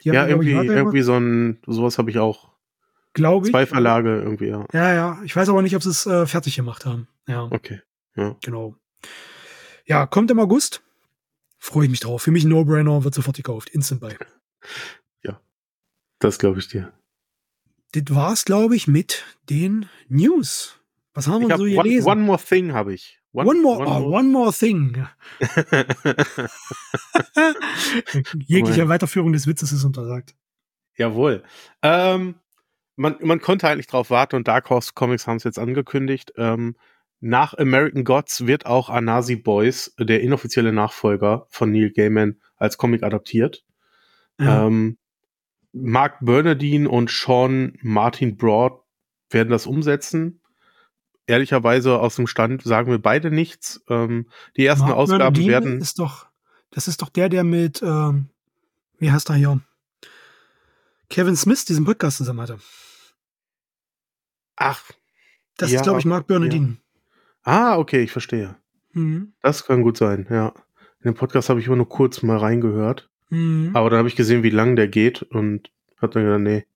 ja, irgendwie, irgendwie so ein, sowas habe ich auch. Glaube ich. Zwei Verlage irgendwie, ja. Ja, ja. Ich weiß aber nicht, ob sie es äh, fertig gemacht haben. Ja. Okay. Ja. Genau. Ja, kommt im August. Freue ich mich drauf. Für mich ein No-Brainer, wird sofort gekauft. Instant buy. *laughs* Ja. Das glaube ich dir. Das war's, glaube ich, mit den News. Was haben wir so one, gelesen? One More Thing habe ich. One, one, more, one, oh, more. one more Thing. *laughs* Jegliche Weiterführung des Witzes ist untersagt. Jawohl. Ähm, man, man konnte eigentlich drauf warten und Dark Horse Comics haben es jetzt angekündigt. Ähm, nach American Gods wird auch Anasi Boys, der inoffizielle Nachfolger von Neil Gaiman, als Comic adaptiert. Ja. Ähm, Mark Bernardine und Sean Martin Broad werden das umsetzen ehrlicherweise aus dem Stand sagen wir beide nichts. Ähm, die ersten Mark Ausgaben Bernardine werden. Ist doch, das ist doch der, der mit, ähm, wie heißt er hier? Kevin Smith diesen Podcast zusammen hatte. Ach. Das ja, ist, glaube ich, Mark Bernardine. Ja. Ah, okay, ich verstehe. Mhm. Das kann gut sein, ja. In dem Podcast habe ich immer nur kurz mal reingehört. Mhm. Aber dann habe ich gesehen, wie lang der geht und hat dann gesagt, nee,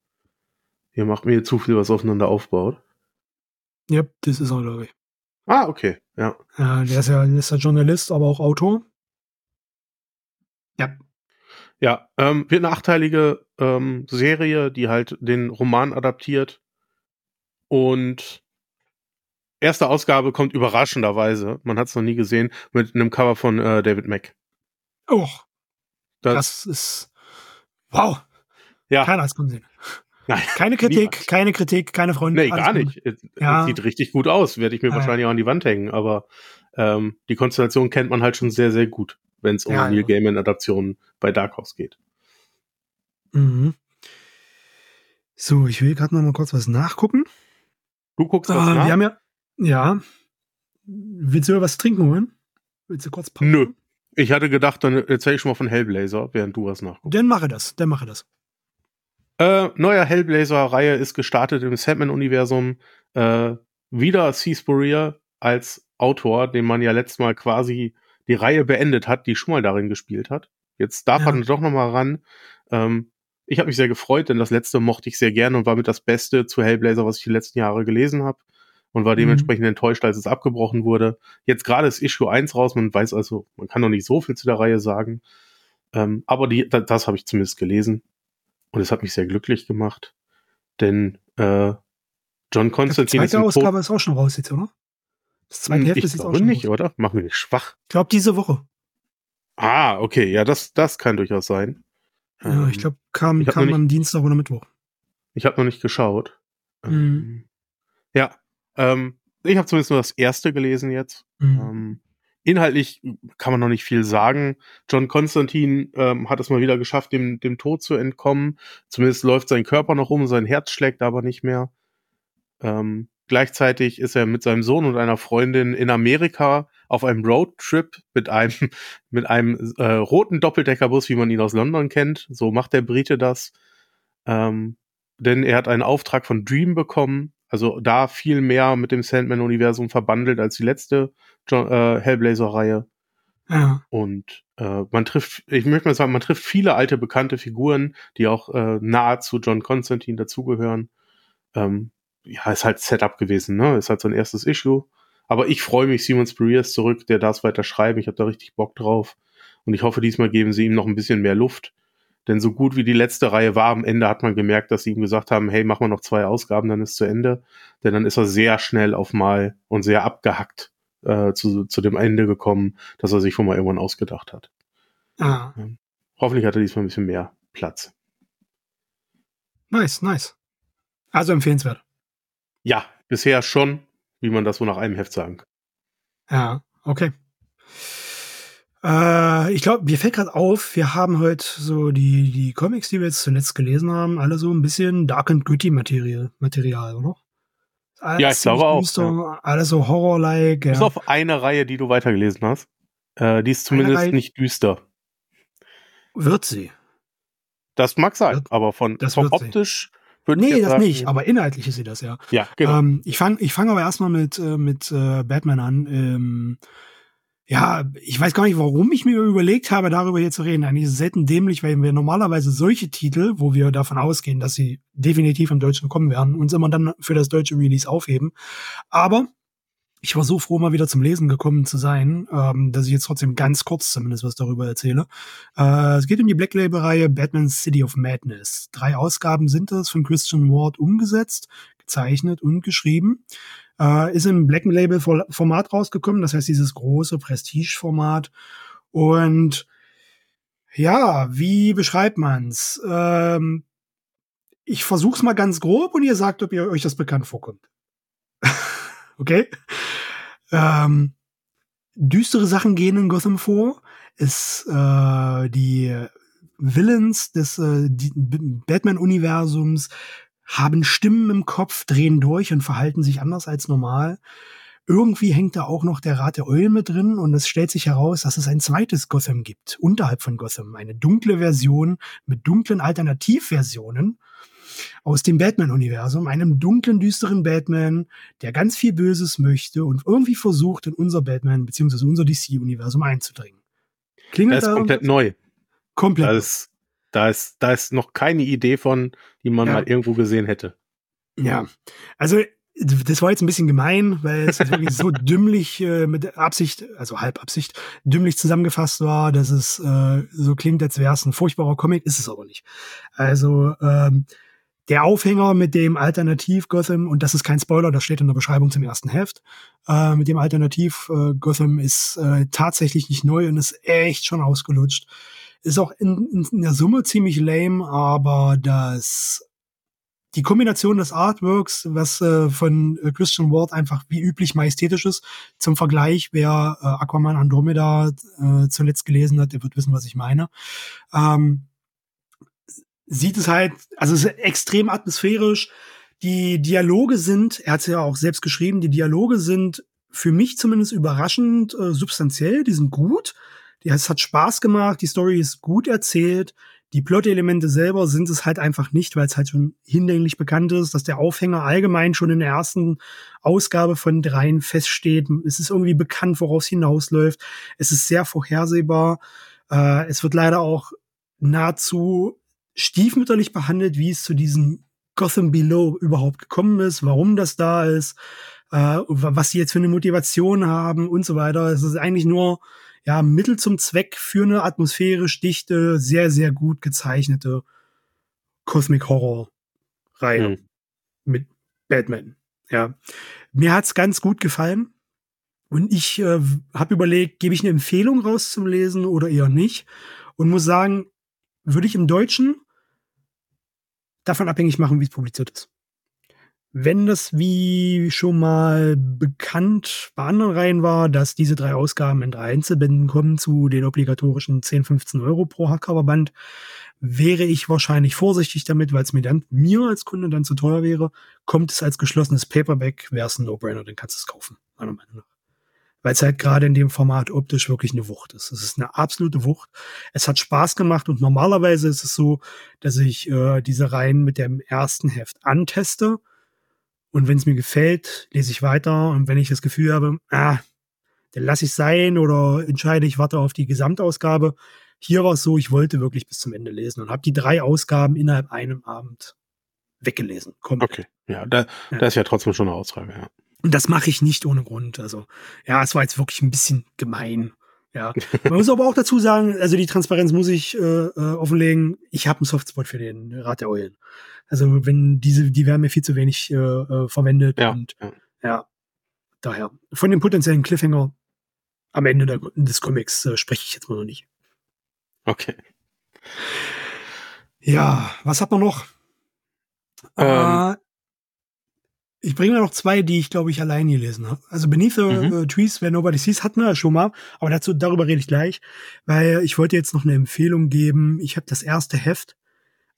ihr macht mir zu viel, was aufeinander aufbaut. Ja, das ist er, glaube ich. Ah, okay, ja. ja der, ist ja der ist ja Journalist, aber auch Autor. Ja. Ja, ähm, wird eine achteilige ähm, Serie, die halt den Roman adaptiert. Und erste Ausgabe kommt überraschenderweise, man hat es noch nie gesehen, mit einem Cover von äh, David Mack. Oh, das, das ist wow. Ja. Keiner hat es gesehen. Nein, *laughs* keine Kritik, keine Kritik, keine Freunde. Nee, gar nicht. Ja. sieht richtig gut aus, werde ich mir ja, wahrscheinlich auch an die Wand hängen, aber ähm, die Konstellation kennt man halt schon sehr, sehr gut, wenn es um ja, Neil Gaiman-Adaptionen bei Dark Horse geht. Mhm. So, ich will gerade noch mal kurz was nachgucken. Du guckst was äh, nach? Wir haben ja, ja. Willst du was trinken holen? Willst du kurz pausen? Nö. Ich hatte gedacht, dann erzähl ich schon mal von Hellblazer, während du was nachguckst. Dann mache das, dann mache das. Äh, neuer Hellblazer-Reihe ist gestartet im Sandman-Universum. Äh, wieder C. Spurrier als Autor, den man ja letztes Mal quasi die Reihe beendet hat, die schon mal darin gespielt hat. Jetzt darf ja. er doch noch mal ran. Ähm, ich habe mich sehr gefreut, denn das letzte mochte ich sehr gerne und war mit das Beste zu Hellblazer, was ich die letzten Jahre gelesen habe und war mhm. dementsprechend mhm. enttäuscht, als es abgebrochen wurde. Jetzt gerade ist Issue 1 raus, man weiß also, man kann noch nicht so viel zu der Reihe sagen. Ähm, aber die, das, das habe ich zumindest gelesen. Und es hat mich sehr glücklich gemacht, denn äh, John Constantine Die zweite ist Ausgabe ist auch schon raus jetzt, oder? Das zweite hm, Hälfte ist jetzt auch schon nicht, raus. oder? Mach mich nicht schwach. Ich glaube, diese Woche. Ah, okay, ja, das, das kann durchaus sein. Ja, ähm, ich glaube, kam, ich kam am Dienstag oder Mittwoch. Ich habe noch nicht geschaut. Mhm. Ähm, ja, ähm, ich habe zumindest nur das erste gelesen jetzt. Mhm. Inhaltlich kann man noch nicht viel sagen. John Constantine ähm, hat es mal wieder geschafft, dem, dem Tod zu entkommen. Zumindest läuft sein Körper noch um, sein Herz schlägt aber nicht mehr. Ähm, gleichzeitig ist er mit seinem Sohn und einer Freundin in Amerika auf einem Roadtrip mit einem, *laughs* mit einem äh, roten Doppeldeckerbus, wie man ihn aus London kennt. So macht der Brite das. Ähm, denn er hat einen Auftrag von Dream bekommen, also da viel mehr mit dem Sandman-Universum verbandelt als die letzte äh, Hellblazer-Reihe. Ja. Und äh, man trifft, ich möchte mal sagen, man trifft viele alte bekannte Figuren, die auch äh, nahe zu John Constantine dazugehören. Ähm, ja, ist halt Setup gewesen, ne? Ist halt so ein erstes Issue. Aber ich freue mich, Simon Spurrier ist zurück, der darf es weiter schreiben. Ich habe da richtig Bock drauf. Und ich hoffe, diesmal geben sie ihm noch ein bisschen mehr Luft. Denn so gut wie die letzte Reihe war, am Ende hat man gemerkt, dass sie ihm gesagt haben, hey, mach mal noch zwei Ausgaben, dann ist zu Ende. Denn dann ist er sehr schnell auf Mal und sehr abgehackt äh, zu, zu dem Ende gekommen, dass er sich schon mal irgendwann ausgedacht hat. Ah. Ja. Hoffentlich hat er diesmal ein bisschen mehr Platz. Nice, nice. Also empfehlenswert. Ja, bisher schon, wie man das so nach einem Heft sagen kann. Ja, okay. Äh, ich glaube, mir fällt gerade auf, wir haben heute so die, die Comics, die wir jetzt zuletzt gelesen haben, alle so ein bisschen Dark and Gritty Material, Material oder? Alles ja, ich glaube auch. Ja. Alles so Horror-like. Bis ja. auf eine Reihe, die du weitergelesen hast. Äh, die ist zumindest nicht düster. Wird sie. Das mag sein, wird, aber von vom optisch. Nee, das sagen, nicht, aber inhaltlich ist sie das ja. Ja, genau. Ähm, ich fange ich fang aber erstmal mit, äh, mit äh, Batman an. Ähm, ja, ich weiß gar nicht, warum ich mir überlegt habe, darüber hier zu reden. Eigentlich ist es selten dämlich, weil wir normalerweise solche Titel, wo wir davon ausgehen, dass sie definitiv im Deutschen kommen werden, uns immer dann für das deutsche Release aufheben. Aber ich war so froh, mal wieder zum Lesen gekommen zu sein, ähm, dass ich jetzt trotzdem ganz kurz zumindest was darüber erzähle. Äh, es geht um die Black Label-Reihe Batman City of Madness. Drei Ausgaben sind es von Christian Ward umgesetzt, gezeichnet und geschrieben. Äh, ist im Black Label Format rausgekommen, das heißt dieses große Prestige-Format. Und ja, wie beschreibt man's? Ähm, ich versuch's mal ganz grob und ihr sagt, ob ihr euch das bekannt vorkommt. *laughs* okay? Ähm, düstere Sachen gehen in Gotham vor. Es äh, die Villains des äh, Batman-Universums haben Stimmen im Kopf, drehen durch und verhalten sich anders als normal. Irgendwie hängt da auch noch der Rat der Eulen mit drin und es stellt sich heraus, dass es ein zweites Gotham gibt, unterhalb von Gotham. Eine dunkle Version mit dunklen Alternativversionen aus dem Batman-Universum, einem dunklen, düsteren Batman, der ganz viel Böses möchte und irgendwie versucht, in unser Batman bzw. unser DC-Universum einzudringen. Klingelt das ist komplett neu. Komplett. Das da ist, da ist noch keine Idee von, die man ja. mal irgendwo gesehen hätte. Ja, also das war jetzt ein bisschen gemein, weil es wirklich so *laughs* dümmlich äh, mit Absicht, also Halbabsicht, dümmlich zusammengefasst war, dass es äh, so klingt, als wäre es ein furchtbarer Comic, ist es aber nicht. Also ähm, der Aufhänger mit dem Alternativ Gotham, und das ist kein Spoiler, das steht in der Beschreibung zum ersten Heft, äh, mit dem Alternativ äh, Gotham ist äh, tatsächlich nicht neu und ist echt schon ausgelutscht. Ist auch in, in, in der Summe ziemlich lame, aber das die Kombination des Artworks, was äh, von äh, Christian Ward einfach wie üblich majestätisch ist, zum Vergleich, wer äh, Aquaman Andromeda äh, zuletzt gelesen hat, der wird wissen, was ich meine. Ähm, sieht es halt, also es ist extrem atmosphärisch. Die Dialoge sind, er hat es ja auch selbst geschrieben, die Dialoge sind für mich zumindest überraschend äh, substanziell, die sind gut. Ja, es hat Spaß gemacht, die Story ist gut erzählt. Die Plot-Elemente selber sind es halt einfach nicht, weil es halt schon hinlänglich bekannt ist, dass der Aufhänger allgemein schon in der ersten Ausgabe von dreien feststeht. Es ist irgendwie bekannt, woraus hinausläuft. Es ist sehr vorhersehbar. Äh, es wird leider auch nahezu stiefmütterlich behandelt, wie es zu diesem Gotham Below überhaupt gekommen ist, warum das da ist, äh, was sie jetzt für eine Motivation haben und so weiter. Es ist eigentlich nur ja, Mittel zum Zweck für eine atmosphärisch dichte, sehr, sehr gut gezeichnete Cosmic Horror Reihe mhm. mit Batman. Ja, mir hat's ganz gut gefallen. Und ich äh, habe überlegt, gebe ich eine Empfehlung raus zum Lesen oder eher nicht. Und muss sagen, würde ich im Deutschen davon abhängig machen, wie es publiziert ist. Wenn das wie schon mal bekannt bei anderen Reihen war, dass diese drei Ausgaben in drei Einzelbänden kommen zu den obligatorischen 10, 15 Euro pro Hardcover-Band, wäre ich wahrscheinlich vorsichtig damit, weil es mir dann, mir als Kunde dann zu teuer wäre. Kommt es als geschlossenes Paperback, wäre es ein No-Brainer, dann kannst du es kaufen, meiner Meinung nach. Weil es halt gerade in dem Format optisch wirklich eine Wucht ist. Es ist eine absolute Wucht. Es hat Spaß gemacht und normalerweise ist es so, dass ich äh, diese Reihen mit dem ersten Heft anteste und wenn es mir gefällt, lese ich weiter. Und wenn ich das Gefühl habe, ah, dann lasse ich sein oder entscheide, ich warte auf die Gesamtausgabe. Hier war es so, ich wollte wirklich bis zum Ende lesen und habe die drei Ausgaben innerhalb einem Abend weggelesen. Komplett. Okay, ja, da, ja. da ist ja trotzdem schon eine Aussage, ja. Und das mache ich nicht ohne Grund. Also, ja, es war jetzt wirklich ein bisschen gemein. Ja. *laughs* Man muss aber auch dazu sagen, also die Transparenz muss ich äh, äh, offenlegen. Ich habe einen Softspot für den Rat der Eulen. Also wenn diese, die werden mir viel zu wenig äh, äh, verwendet ja, und ja. daher von dem potenziellen Cliffhanger am Ende der, des Comics äh, spreche ich jetzt mal noch nicht. Okay. Ja, was hat man noch? Ähm, äh, ich bringe noch zwei, die ich, glaube ich, allein gelesen habe. Also Beneath the mhm. uh, Trees Where Nobody Sees hatten wir ja schon mal, aber dazu, darüber rede ich gleich, weil ich wollte jetzt noch eine Empfehlung geben. Ich habe das erste Heft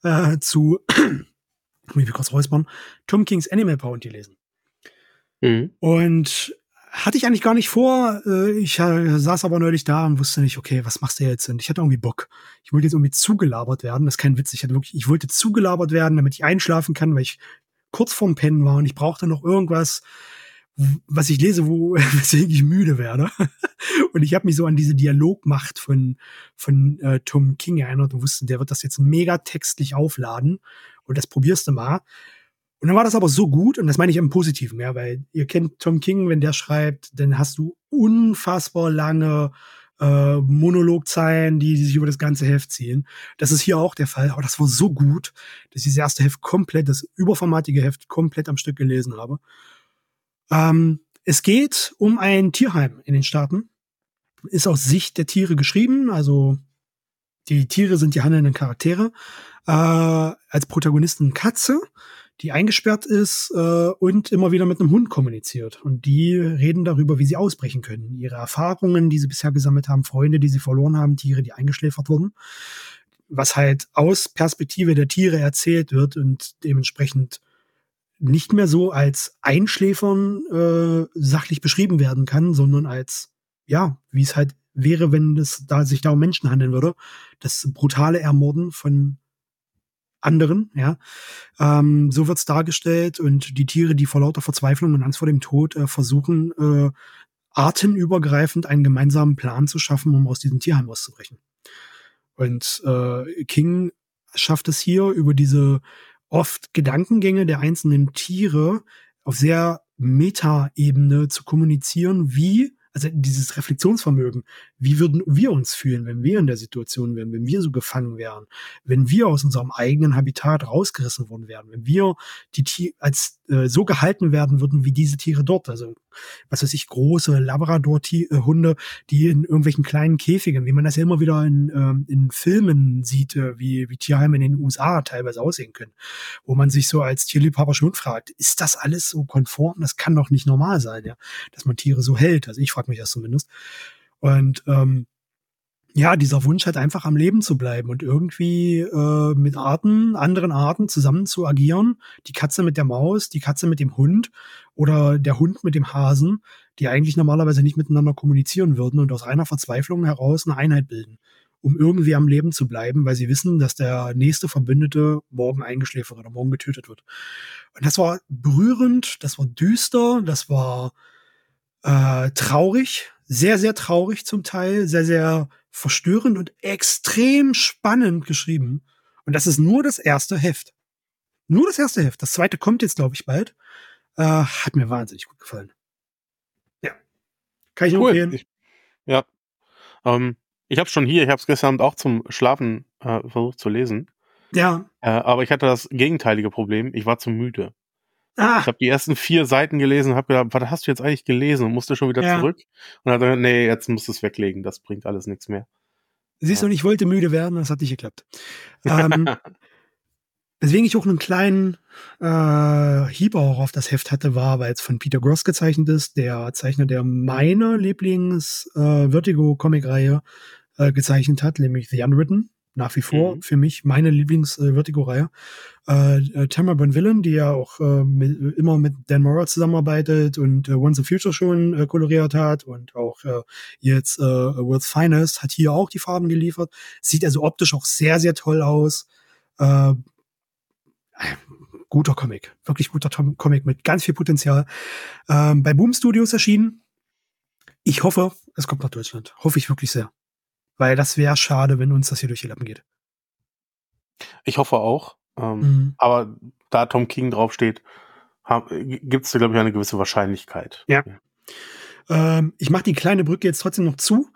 äh, zu, *clears throat* ich will kurz räuspern, Tom Kings Animal Bounty lesen. Mhm. Und hatte ich eigentlich gar nicht vor. Äh, ich äh, saß aber neulich da und wusste nicht, okay, was machst du jetzt? Und ich hatte irgendwie Bock. Ich wollte jetzt irgendwie zugelabert werden. Das ist kein Witz. Ich hatte wirklich, ich wollte zugelabert werden, damit ich einschlafen kann, weil ich kurz vorm Pennen war und ich brauchte noch irgendwas, was ich lese, wo *laughs* weswegen ich müde werde. *laughs* und ich habe mich so an diese Dialogmacht von von äh, Tom King erinnert und wusste, der wird das jetzt mega textlich aufladen und das probierst du mal. Und dann war das aber so gut, und das meine ich im Positiven, ja, weil ihr kennt Tom King, wenn der schreibt, dann hast du unfassbar lange äh, Monologzeilen, die, die sich über das ganze Heft ziehen. Das ist hier auch der Fall, aber das war so gut, dass ich das erste Heft komplett, das überformatige Heft komplett am Stück gelesen habe. Ähm, es geht um ein Tierheim in den Staaten. Ist aus Sicht der Tiere geschrieben, also die Tiere sind die handelnden Charaktere. Äh, als Protagonisten Katze, die eingesperrt ist äh, und immer wieder mit einem Hund kommuniziert. Und die reden darüber, wie sie ausbrechen können. Ihre Erfahrungen, die sie bisher gesammelt haben, Freunde, die sie verloren haben, Tiere, die eingeschläfert wurden. Was halt aus Perspektive der Tiere erzählt wird und dementsprechend nicht mehr so als Einschläfern äh, sachlich beschrieben werden kann, sondern als, ja, wie es halt wäre, wenn es da sich da um Menschen handeln würde. Das brutale Ermorden von anderen, ja. Ähm, so wird's dargestellt und die Tiere, die vor lauter Verzweiflung und Angst vor dem Tod äh, versuchen, äh, artenübergreifend einen gemeinsamen Plan zu schaffen, um aus diesem Tierheim auszubrechen. Und äh, King schafft es hier über diese oft Gedankengänge der einzelnen Tiere auf sehr Meta-Ebene zu kommunizieren, wie also dieses Reflexionsvermögen, wie würden wir uns fühlen, wenn wir in der Situation wären, wenn wir so gefangen wären, wenn wir aus unserem eigenen Habitat rausgerissen worden wären, wenn wir die Tiere als äh, so gehalten werden würden wie diese Tiere dort, also was weiß ich, große Labrador-Hunde, die in irgendwelchen kleinen Käfigen, wie man das ja immer wieder in, ähm, in Filmen sieht, äh, wie, wie Tierheime in den USA teilweise aussehen können, wo man sich so als Tierliebhaber schon fragt, ist das alles so konform? Das kann doch nicht normal sein, ja, dass man Tiere so hält. Also ich frage mich das zumindest. Und ähm, ja, dieser Wunsch halt einfach am Leben zu bleiben und irgendwie äh, mit Arten, anderen Arten zusammen zu agieren. Die Katze mit der Maus, die Katze mit dem Hund oder der Hund mit dem Hasen, die eigentlich normalerweise nicht miteinander kommunizieren würden und aus reiner Verzweiflung heraus eine Einheit bilden, um irgendwie am Leben zu bleiben, weil sie wissen, dass der nächste Verbündete morgen eingeschläfert oder morgen getötet wird. Und das war berührend, das war düster, das war äh, traurig, sehr, sehr traurig zum Teil, sehr, sehr verstörend und extrem spannend geschrieben. Und das ist nur das erste Heft. Nur das erste Heft. Das zweite kommt jetzt, glaube ich, bald. Äh, hat mir wahnsinnig gut gefallen. Ja. Kann ich cool. empfehlen. Ich, ja. Ähm, ich habe schon hier, ich habe es gestern Abend auch zum Schlafen äh, versucht zu lesen. Ja. Äh, aber ich hatte das gegenteilige Problem. Ich war zu müde. Ah. Ich habe die ersten vier Seiten gelesen und habe gedacht, was hast du jetzt eigentlich gelesen und musste schon wieder ja. zurück. Und dann gesagt, nee, jetzt musst du es weglegen, das bringt alles nichts mehr. Siehst du, ja. ich wollte müde werden, das hat nicht geklappt. Ähm, *laughs* weswegen ich auch einen kleinen äh, Hieb auch auf das Heft hatte, war, weil es von Peter Gross gezeichnet ist, der Zeichner, der meine Lieblings-Vertigo-Comic-Reihe äh, äh, gezeichnet hat, nämlich The Unwritten nach wie vor mhm. für mich meine Lieblings-Vertigo-Reihe. Äh, äh, Tamara Bonvillain, die ja auch äh, mit, immer mit Dan Mora zusammenarbeitet und äh, Once the Future schon äh, koloriert hat und auch äh, jetzt äh, World's Finest hat hier auch die Farben geliefert. Sieht also optisch auch sehr, sehr toll aus. Äh, guter Comic, wirklich guter Tom Comic mit ganz viel Potenzial. Ähm, bei Boom Studios erschienen Ich hoffe, es kommt nach Deutschland. Hoffe ich wirklich sehr. Weil das wäre schade, wenn uns das hier durch die Lappen geht. Ich hoffe auch. Ähm, mhm. Aber da Tom King draufsteht, gibt es, glaube ich, eine gewisse Wahrscheinlichkeit. Ja. Ähm, ich mache die kleine Brücke jetzt trotzdem noch zu,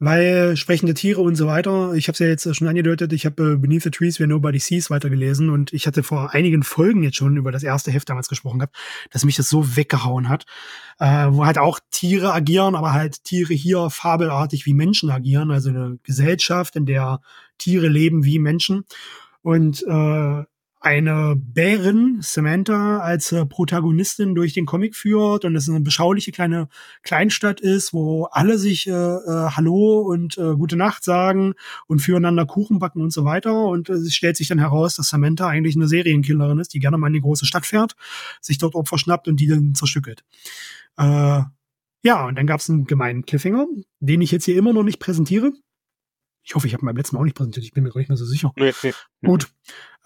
weil sprechende Tiere und so weiter, ich habe es ja jetzt schon angedeutet, ich habe äh, Beneath the Trees Where Nobody Sees weitergelesen. Und ich hatte vor einigen Folgen jetzt schon über das erste Heft damals gesprochen gehabt, dass mich das so weggehauen hat, äh, wo halt auch Tiere agieren, aber halt Tiere hier fabelartig wie Menschen agieren, also eine Gesellschaft, in der Tiere leben wie Menschen. Und äh, eine Bärin, Samantha, als äh, Protagonistin durch den Comic führt und es eine beschauliche kleine Kleinstadt ist, wo alle sich äh, äh, Hallo und äh, Gute Nacht sagen und füreinander Kuchen backen und so weiter. Und äh, es stellt sich dann heraus, dass Samantha eigentlich eine Serienkillerin ist, die gerne mal in die große Stadt fährt, sich dort Opfer schnappt und die dann zerstückelt. Äh, ja, und dann gab es einen gemeinen Cliffhanger, den ich jetzt hier immer noch nicht präsentiere. Ich hoffe, ich habe beim letzten Mal auch nicht präsentiert, ich bin mir gar nicht mehr so sicher. Nee, nee, Gut.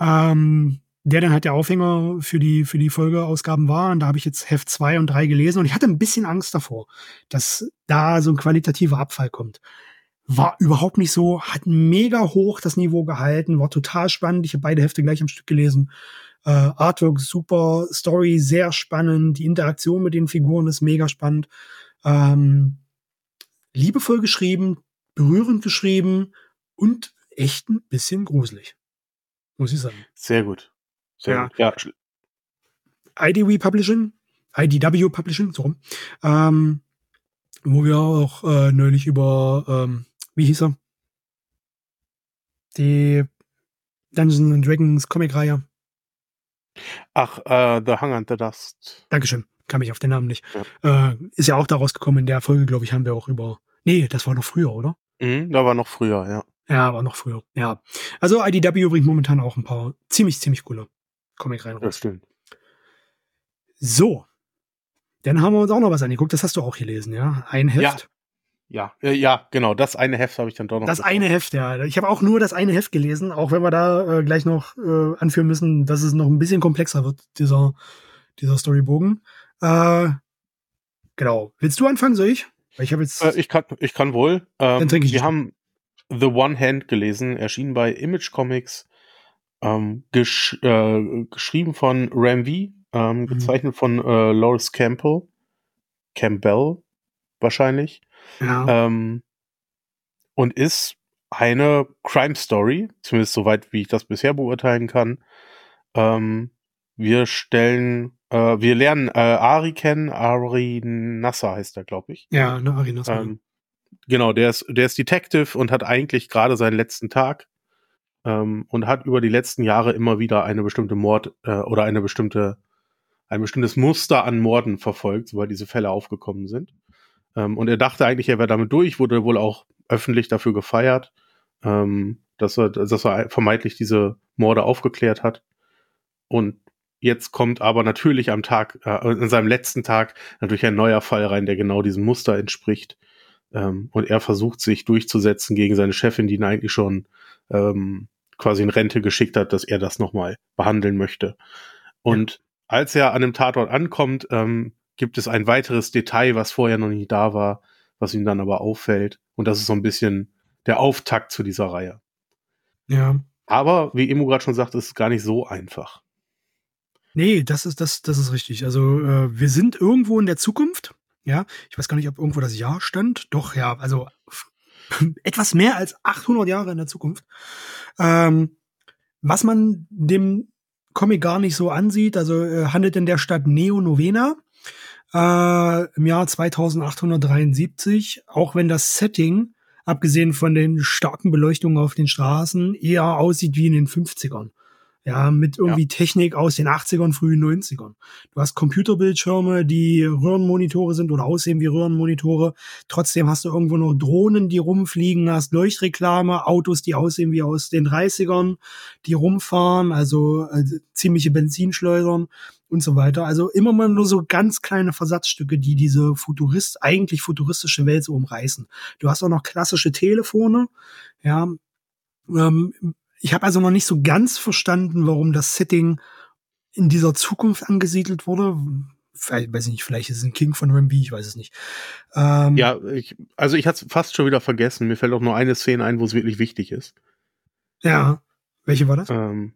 Ähm, der dann halt der Aufhänger für die, für die Folgeausgaben war. Und da habe ich jetzt Heft 2 und 3 gelesen und ich hatte ein bisschen Angst davor, dass da so ein qualitativer Abfall kommt. War überhaupt nicht so, hat mega hoch das Niveau gehalten, war total spannend. Ich habe beide Hefte gleich am Stück gelesen. Äh, Artwork super, Story sehr spannend, die Interaktion mit den Figuren ist mega spannend. Ähm, liebevoll geschrieben, berührend geschrieben und echt ein bisschen gruselig. Muss ich sagen. Sehr gut. Sehr ja. gut. Ja. IDW Publishing, IDW Publishing, so rum. Ähm, wo wir auch äh, neulich über, ähm, wie hieß er? Die Dungeons Dragons Comic-Reihe. Ach, äh, The Hunger and the Dust. Dankeschön. Kam ich auf den Namen nicht. Ja. Äh, ist ja auch daraus gekommen. In der Folge, glaube ich, haben wir auch über. Nee, das war noch früher, oder? Mhm, da war noch früher, ja. Ja, aber noch früher. Ja. Also IDW bringt momentan auch ein paar ziemlich, ziemlich coole Comic rein. Das stimmt. So. Dann haben wir uns auch noch was angeguckt. Das hast du auch gelesen, ja? Ein Heft. Ja. Ja, ja, genau. Das eine Heft habe ich dann doch noch. Das bekommen. eine Heft, ja. Ich habe auch nur das eine Heft gelesen, auch wenn wir da äh, gleich noch äh, anführen müssen, dass es noch ein bisschen komplexer wird, dieser, dieser Storybogen. Äh, genau. Willst du anfangen, soll ich? Ich habe jetzt. Äh, ich kann, ich kann wohl. Ähm, dann trinke ich. Wir haben The One Hand gelesen, erschienen bei Image Comics, ähm, gesch äh, geschrieben von Ram V, ähm, mhm. gezeichnet von äh, Loris Campbell, Campbell wahrscheinlich. Ja. Ähm, und ist eine Crime Story, zumindest soweit wie ich das bisher beurteilen kann. Ähm, wir stellen äh, wir lernen äh, Ari kennen, Ari Nasser heißt er, glaube ich. Ja, ne, Ari Nasser. Ähm, genau, der ist, der ist Detective und hat eigentlich gerade seinen letzten Tag ähm, und hat über die letzten Jahre immer wieder eine bestimmte Mord äh, oder eine bestimmte, ein bestimmtes Muster an Morden verfolgt, sobald diese Fälle aufgekommen sind. Ähm, und er dachte eigentlich, er wäre damit durch, wurde wohl auch öffentlich dafür gefeiert, ähm, dass er, dass er vermeintlich diese Morde aufgeklärt hat. Und Jetzt kommt aber natürlich am Tag, äh, in seinem letzten Tag natürlich ein neuer Fall rein, der genau diesem Muster entspricht. Ähm, und er versucht sich durchzusetzen gegen seine Chefin, die ihn eigentlich schon ähm, quasi in Rente geschickt hat, dass er das nochmal behandeln möchte. Und ja. als er an dem Tatort ankommt, ähm, gibt es ein weiteres Detail, was vorher noch nie da war, was ihm dann aber auffällt. Und das ist so ein bisschen der Auftakt zu dieser Reihe. Ja. Aber wie Emo gerade schon sagt, ist es gar nicht so einfach. Nee, das ist, das, das ist richtig. Also äh, wir sind irgendwo in der Zukunft. Ja, ich weiß gar nicht, ob irgendwo das Jahr stand. Doch, ja, also *laughs* etwas mehr als 800 Jahre in der Zukunft. Ähm, was man dem Comic gar nicht so ansieht, also äh, handelt in der Stadt Neo Novena äh, im Jahr 2873, auch wenn das Setting, abgesehen von den starken Beleuchtungen auf den Straßen, eher aussieht wie in den 50ern. Ja, mit irgendwie ja. Technik aus den 80ern, frühen 90ern. Du hast Computerbildschirme, die Röhrenmonitore sind oder aussehen wie Röhrenmonitore. Trotzdem hast du irgendwo noch Drohnen, die rumfliegen, hast Leuchtreklame, Autos, die aussehen wie aus den 30ern, die rumfahren, also äh, ziemliche Benzinschleudern und so weiter. Also immer mal nur so ganz kleine Versatzstücke, die diese Futurist, eigentlich futuristische Welt so umreißen. Du hast auch noch klassische Telefone, ja, ähm, ich habe also noch nicht so ganz verstanden, warum das Setting in dieser Zukunft angesiedelt wurde. vielleicht, weiß ich nicht, vielleicht ist es ein King von Rambi, ich weiß es nicht. Ähm, Ja, ich, also ich hatte es fast schon wieder vergessen. Mir fällt auch nur eine Szene ein, wo es wirklich wichtig ist. ja. Welche war das? Ähm,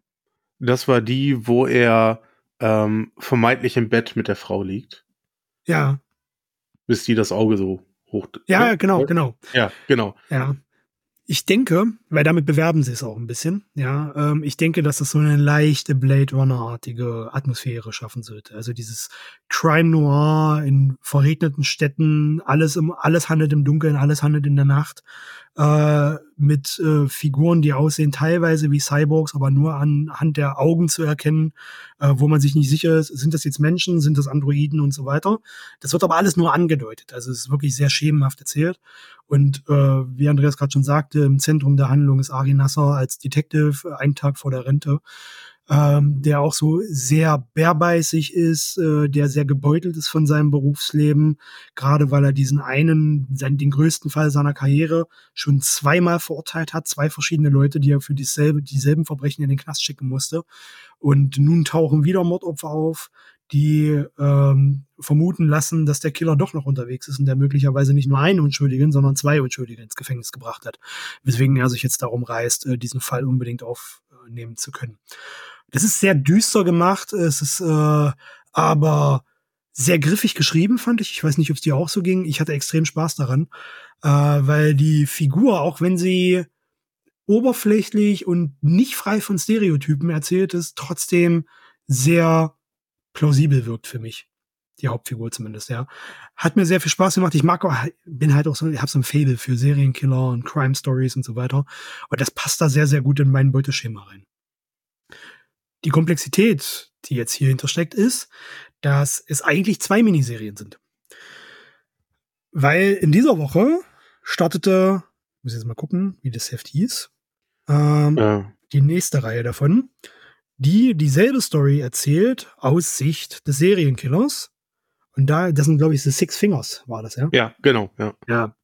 das war die, wo er ähm, vermeintlich im Bett mit der Frau liegt, Ja, bis die das Auge so hoch. ja, ja, genau, genau. Ja, genau. Ja. Ich denke, weil damit bewerben sie es auch ein bisschen, ja, ähm, ich denke, dass das so eine leichte Blade Runner-artige Atmosphäre schaffen sollte. Also dieses Crime Noir in verregneten Städten, alles im, alles handelt im Dunkeln, alles handelt in der Nacht, äh, mit äh, Figuren, die aussehen teilweise wie Cyborgs, aber nur anhand der Augen zu erkennen, äh, wo man sich nicht sicher ist, sind das jetzt Menschen, sind das Androiden und so weiter. Das wird aber alles nur angedeutet. Also es ist wirklich sehr schemenhaft erzählt. Und äh, wie Andreas gerade schon sagte, im Zentrum der Handlung ist Ari Nasser als Detective, einen Tag vor der Rente, ähm, der auch so sehr bärbeißig ist, äh, der sehr gebeutelt ist von seinem Berufsleben, gerade weil er diesen einen, seinen, den größten Fall seiner Karriere schon zweimal verurteilt hat, zwei verschiedene Leute, die er für dieselbe, dieselben Verbrechen in den Knast schicken musste. Und nun tauchen wieder Mordopfer auf, die ähm, vermuten lassen, dass der Killer doch noch unterwegs ist und der möglicherweise nicht nur einen Unschuldigen, sondern zwei Unschuldige ins Gefängnis gebracht hat. Weswegen er sich jetzt darum reißt, äh, diesen Fall unbedingt aufnehmen zu können. Das ist sehr düster gemacht, es ist äh, aber sehr griffig geschrieben, fand ich. Ich weiß nicht, ob es dir auch so ging. Ich hatte extrem Spaß daran, äh, weil die Figur, auch wenn sie oberflächlich und nicht frei von Stereotypen erzählt ist, trotzdem sehr plausibel wirkt für mich. Die Hauptfigur zumindest, ja. Hat mir sehr viel Spaß gemacht. Ich mag auch, bin halt auch so, ich habe so ein Fable für Serienkiller und Crime Stories und so weiter. Und das passt da sehr, sehr gut in mein Beuteschema rein. Die Komplexität, die jetzt hier hintersteckt, ist, dass es eigentlich zwei Miniserien sind. Weil in dieser Woche startete, muss jetzt mal gucken, wie das Heft hieß, ähm, Ja. die nächste Reihe davon, die dieselbe Story erzählt aus Sicht des Serienkillers. Und da, das sind, glaube ich, The Six Fingers, war das, ja? ja, genau, ja. Ja.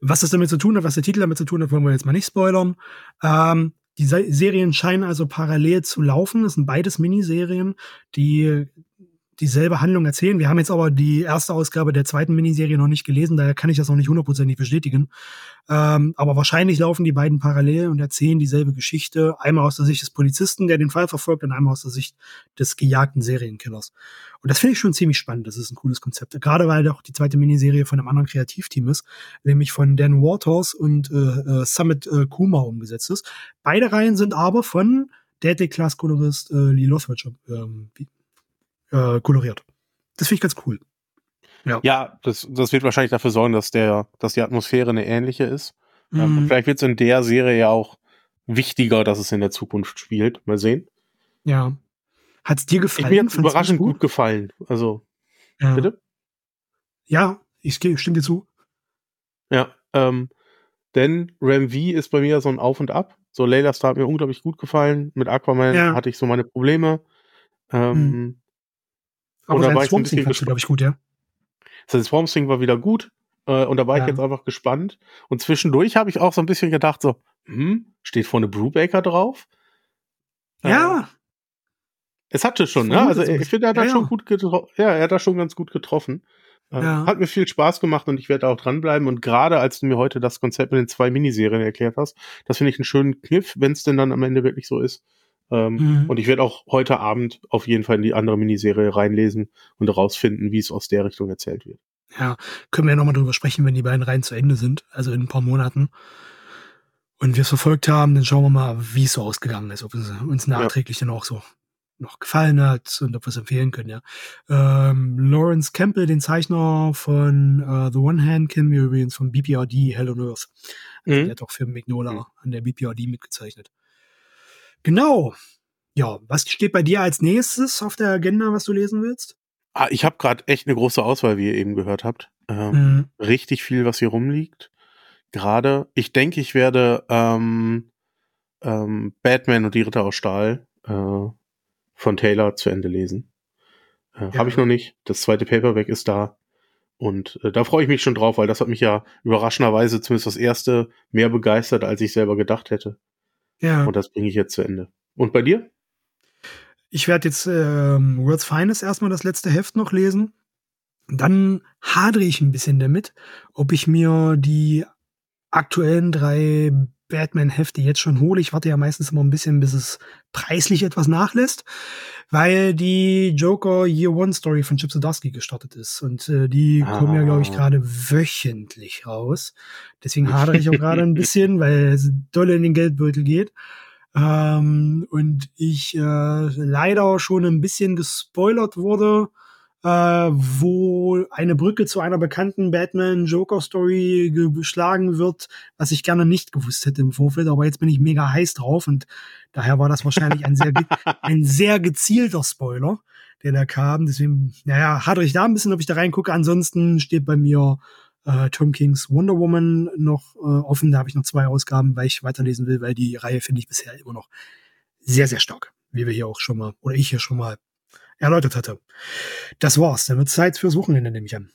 Was das damit zu tun hat, was der Titel damit zu tun hat, wollen wir jetzt mal nicht spoilern. Ähm, die Se Serien scheinen also parallel zu laufen. Es sind beides Miniserien, die dieselbe Handlung erzählen. Wir haben jetzt aber die erste Ausgabe der zweiten Miniserie noch nicht gelesen, daher kann ich das noch nicht hundertprozentig bestätigen. Ähm, aber wahrscheinlich laufen die beiden parallel und erzählen dieselbe Geschichte. Einmal aus der Sicht des Polizisten, der den Fall verfolgt, und einmal aus der Sicht des gejagten Serienkillers. Und das finde ich schon ziemlich spannend. Das ist ein cooles Konzept. Gerade weil auch die zweite Miniserie von einem anderen Kreativteam ist, nämlich von Dan Waters und äh, äh, Summit äh, Kuma umgesetzt ist. Beide Reihen sind aber von Deadly Class Colorist äh, Lee Lothridge ähm, äh, koloriert. Das finde ich ganz cool. Ja, das, das wird wahrscheinlich dafür sorgen, dass der, dass die Atmosphäre eine ähnliche ist. Mhm. vielleicht wird es in der Serie ja auch wichtiger, dass es in der Zukunft spielt. Mal sehen. Ja. Hat es dir Ich, gefallen? mir hat überraschend gut gefallen. Also, Ja. bitte? Ja, ich stimme dir zu. Ja, ähm, denn Ram V ist bei mir so ein Auf und Ab. So Layla Star hat mir unglaublich gut gefallen. Mit Aquaman Ja. hatte ich so meine Probleme. Ähm, Aber Und da sein war ich ein bisschen fandst glaube ich, gut, ja. Das Swamp Thing war wieder gut. Äh, und da war Ja. ich jetzt einfach gespannt. Und zwischendurch habe ich auch so ein bisschen gedacht, so, hm, steht vorne Brubaker drauf? Äh, Ja, Es hatte schon, ne? Also ich finde, er hat da. Ja, schon ja. gut getroffen. Ja, er hat da schon ganz gut getroffen. Äh, Ja. Hat mir viel Spaß gemacht und ich werde auch dranbleiben. Und gerade als du mir heute das Konzept mit den zwei Miniserien erklärt hast, das finde ich einen schönen Kniff, wenn es denn dann am Ende wirklich so ist. Ähm, Mhm. Und ich werde auch heute Abend auf jeden Fall in die andere Miniserie reinlesen und herausfinden, wie es aus der Richtung erzählt wird. ja. Können wir ja nochmal drüber sprechen, wenn die beiden Reihen zu Ende sind, also in ein paar Monaten. Und wir es verfolgt haben, dann schauen wir mal, wie es so ausgegangen ist, ob es uns nachträglich dann auch so noch gefallen hat und ob wir es empfehlen können, ja. Ähm, Lawrence Campbell, den Zeichner von äh, The One Hand, kennen wir übrigens von BPRD Hell on Earth. Also Mhm. Der hat auch für Magnola Mhm. an der BPRD mitgezeichnet. Genau. Ja, was steht bei dir als nächstes auf der Agenda, was du lesen willst? Ah, ich habe gerade echt eine große Auswahl, wie ihr eben gehört habt. Ähm, Mhm. Richtig viel, was hier rumliegt. Gerade, ich denke, ich werde ähm, ähm, Batman und die Ritter aus Stahl äh, von Taylor zu Ende lesen. Äh, Ja. Habe ich noch nicht. Das zweite Paperback ist da. Und äh, da freue ich mich schon drauf, weil das hat mich ja überraschenderweise zumindest das erste mehr begeistert, als ich selber gedacht hätte. Ja. Und das bringe ich jetzt zu Ende. Und bei dir? ich werde jetzt ähm, World's Finest erstmal das letzte Heft noch lesen. Dann hadere ich ein bisschen damit, ob ich mir die aktuellen drei Batman-Hefte jetzt schon hole. Ich warte ja meistens immer ein bisschen, bis es preislich etwas nachlässt, weil die Joker Year One Story von Chip Zdarsky gestartet ist. Und äh, die ah. kommen ja, glaube ich, gerade wöchentlich raus. Deswegen hadere ich auch gerade ein bisschen, *laughs* weil es doll in den Geldbeutel geht. Ähm, und ich äh, leider schon ein bisschen gespoilert wurde äh, wo eine Brücke zu einer bekannten Batman-Joker-Story geschlagen wird, was ich gerne nicht gewusst hätte im Vorfeld, aber jetzt bin ich mega heiß drauf und daher war das wahrscheinlich ein sehr, *laughs* ein sehr gezielter Spoiler, der da kam. Deswegen, naja, hadere ich da ein bisschen, ob ich da reingucke. Ansonsten steht bei mir äh, Tom Kings Wonder Woman noch äh, offen. Da habe ich noch zwei Ausgaben, weil ich weiterlesen will, weil die Reihe finde ich bisher immer noch sehr, sehr stark, wie wir hier auch schon mal, oder ich hier schon mal erläutert hatte. Das war's. Dann wird Zeit fürs Wochenende, nehme ich an.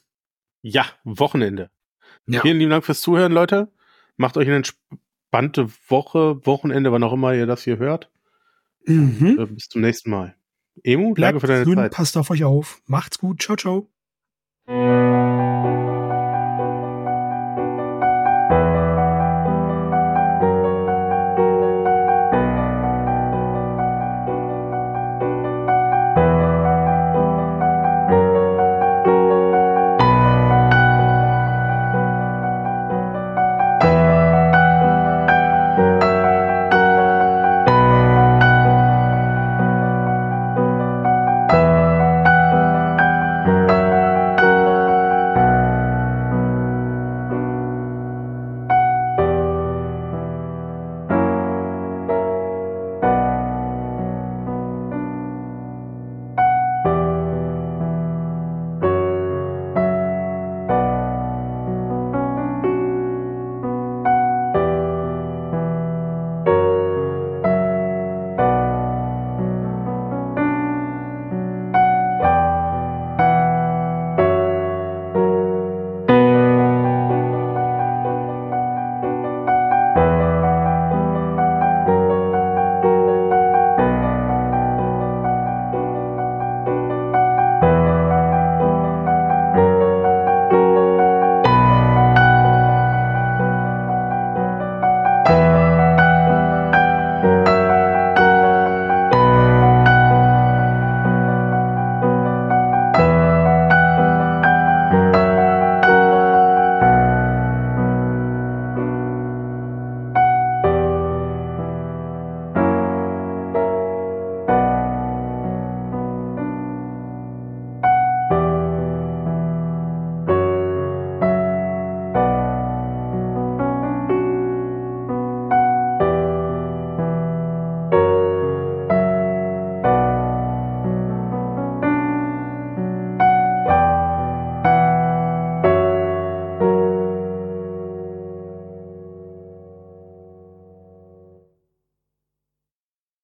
Ja, Wochenende. Ja. Vielen lieben Dank fürs Zuhören, Leute. Macht euch eine entspannte Woche, Wochenende, wann auch immer ihr das hier hört. Mhm. Äh, bis zum nächsten Mal. Emu, Bleibt danke für deine Zeit. Passt auf euch auf. Macht's gut. Ciao, ciao.